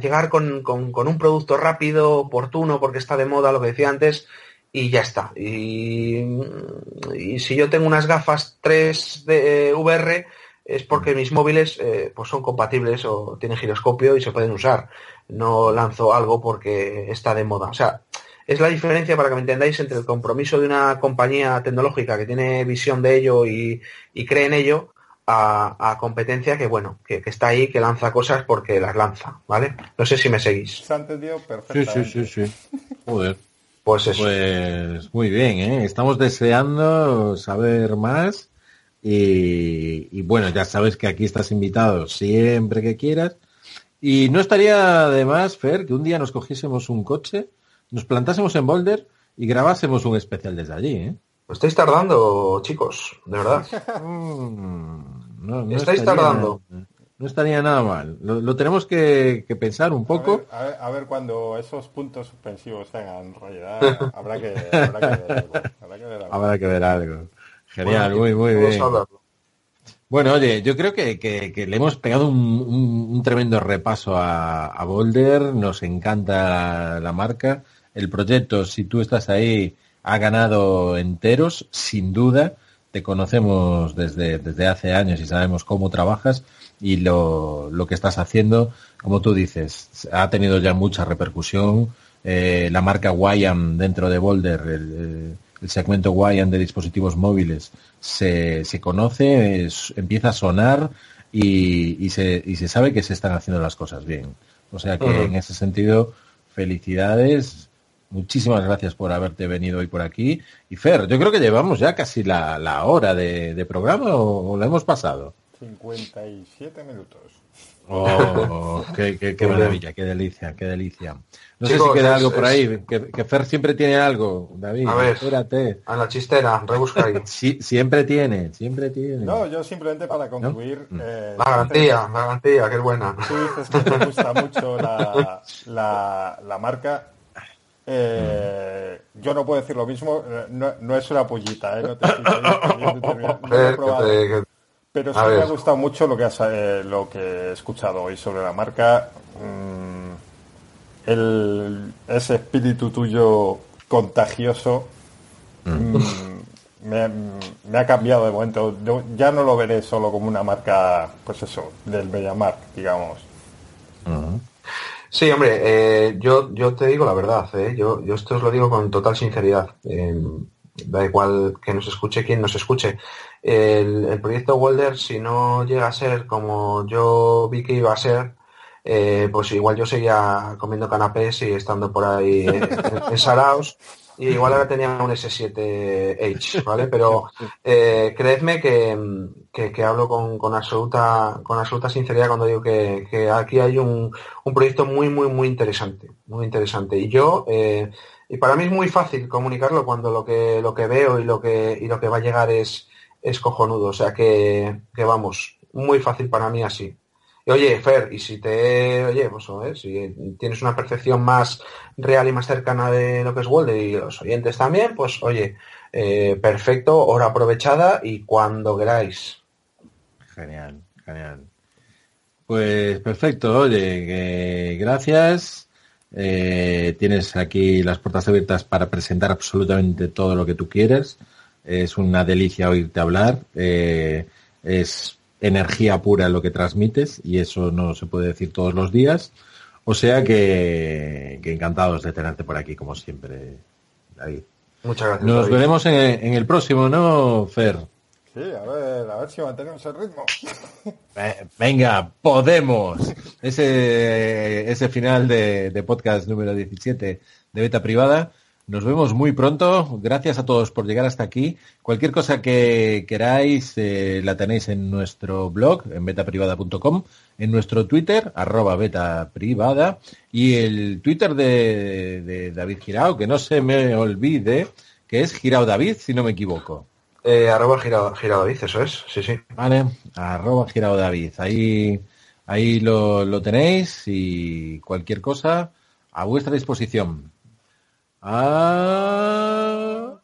llegar con, un producto rápido, oportuno, porque está de moda, lo que decía antes, y ya está. Y, si yo tengo unas gafas 3 de VR, es porque mis móviles eh, pues son compatibles o tienen giroscopio y se pueden usar. No lanzo algo porque está de moda. O sea, es la diferencia, para que me entendáis, entre el compromiso de una compañía tecnológica que tiene visión de ello y, cree en ello, a, competencia que, bueno, que, está ahí, que lanza cosas porque las lanza, ¿vale? No sé si me seguís. Se ha entendido perfectamente. Sí, sí, sí, sí. Joder. Pues eso. Pues muy bien, ¿eh? Estamos deseando saber más y, y bueno, ya sabes que aquí estás invitado siempre que quieras. Y no estaría de más, Fer, que un día nos cogiésemos un coche nos plantásemos en Boulder y grabásemos un especial desde allí, ¿eh? estáis tardando, chicos, de verdad. Mm, no, estáis tardando. No estaría nada mal. Lo, tenemos que, pensar un poco. A ver, cuando esos puntos suspensivos tengan realidad, habrá que, habrá que ver algo. Habrá que ver algo. Genial, muy, muy bien. Bueno, oye, yo creo que, le hemos pegado un, tremendo repaso a, a, Boulder, nos encanta la marca, el proyecto, si tú estás ahí, ha ganado enteros, sin duda. Te conocemos desde, desde hace años y sabemos cómo trabajas y lo, lo que estás haciendo, como tú dices, ha tenido ya mucha repercusión. Eh, la marca Wyam dentro de Boulder, el, segmento Wyam de dispositivos móviles, se, se conoce, empieza a sonar y, y, se, y se sabe que se están haciendo las cosas bien. O sea que en ese sentido, felicidades Muchísimas gracias por haberte venido hoy por aquí. Y Fer, yo creo que llevamos ya casi la, hora de, programa o, la hemos pasado. 57 minutos. Oh, qué, maravilla, qué delicia, qué delicia. No sé si queda algo por ahí, que, Fer siempre tiene algo, David. A ver, espérate. A la chistera, rebusca ahí. Sí, siempre tiene, siempre tiene. No, yo simplemente para concluir. Mm. Eh, la garantía, la garantía, que es buena. Tú dices que te gusta mucho la, la, la marca eh, yo no puedo decir lo mismo, no, es una pollita, ¿eh? no te Pero sí me ha gustado mucho lo que, has, eh, lo que he escuchado hoy sobre la marca. Mm, el, ese espíritu tuyo contagioso mm. Mm, me, ha cambiado de momento. ya no lo veré solo como una marca, pues eso, del Mediamark, digamos. Sí, hombre, eh, yo, yo te digo la verdad, ¿eh? yo, yo esto os lo digo con total sinceridad. Eh, da igual que nos escuche quien nos escuche. El, proyecto Welder, si no llega a ser como yo vi que iba a ser, pues igual yo seguía comiendo canapés y estando por ahí en Saraos. Y igual ahora tenía un S7H, ¿vale? Pero creedme que, que, hablo con, con, absoluta con absoluta sinceridad cuando digo que, aquí hay un, un, proyecto muy muy muy interesante muy interesante. Y yo eh, y para mí es muy fácil comunicarlo cuando lo que lo que veo y lo que y lo que va a llegar es es cojonudo. O sea que, que vamos muy fácil para mí así oye Fer y si te oye pues si tienes una percepción más real y más cercana de lo que es World y los oyentes también pues oye eh, perfecto hora aprovechada y cuando queráis Genial, genial. Pues perfecto, oye, gracias. Eh, tienes aquí las puertas abiertas para presentar absolutamente todo lo que tú quieres. Es una delicia oírte hablar. Eh, es energía pura lo que transmites y eso no se puede decir todos los días. O sea que, encantados de tenerte por aquí, como siempre, David. Muchas gracias. Nos veremos en, en el próximo, ¿no, Fer? Sí, a ver, a ver si mantenemos el ritmo. Venga, podemos. Ese, ese final de, podcast número 17 de Beta Privada. Nos vemos muy pronto. Gracias a todos por llegar hasta aquí. Cualquier cosa que queráis eh, la tenéis en nuestro blog, en betaprivada.com, en nuestro Twitter, arroba betaprivada, y el Twitter de, de David Girao, que no se me olvide, que es Girao David, si no me equivoco. Eh, arroba girado, David, eso es, sí, sí. Vale, arroba girado David. Ahí, ahí lo, lo tenéis y cualquier cosa a vuestra disposición. Ah,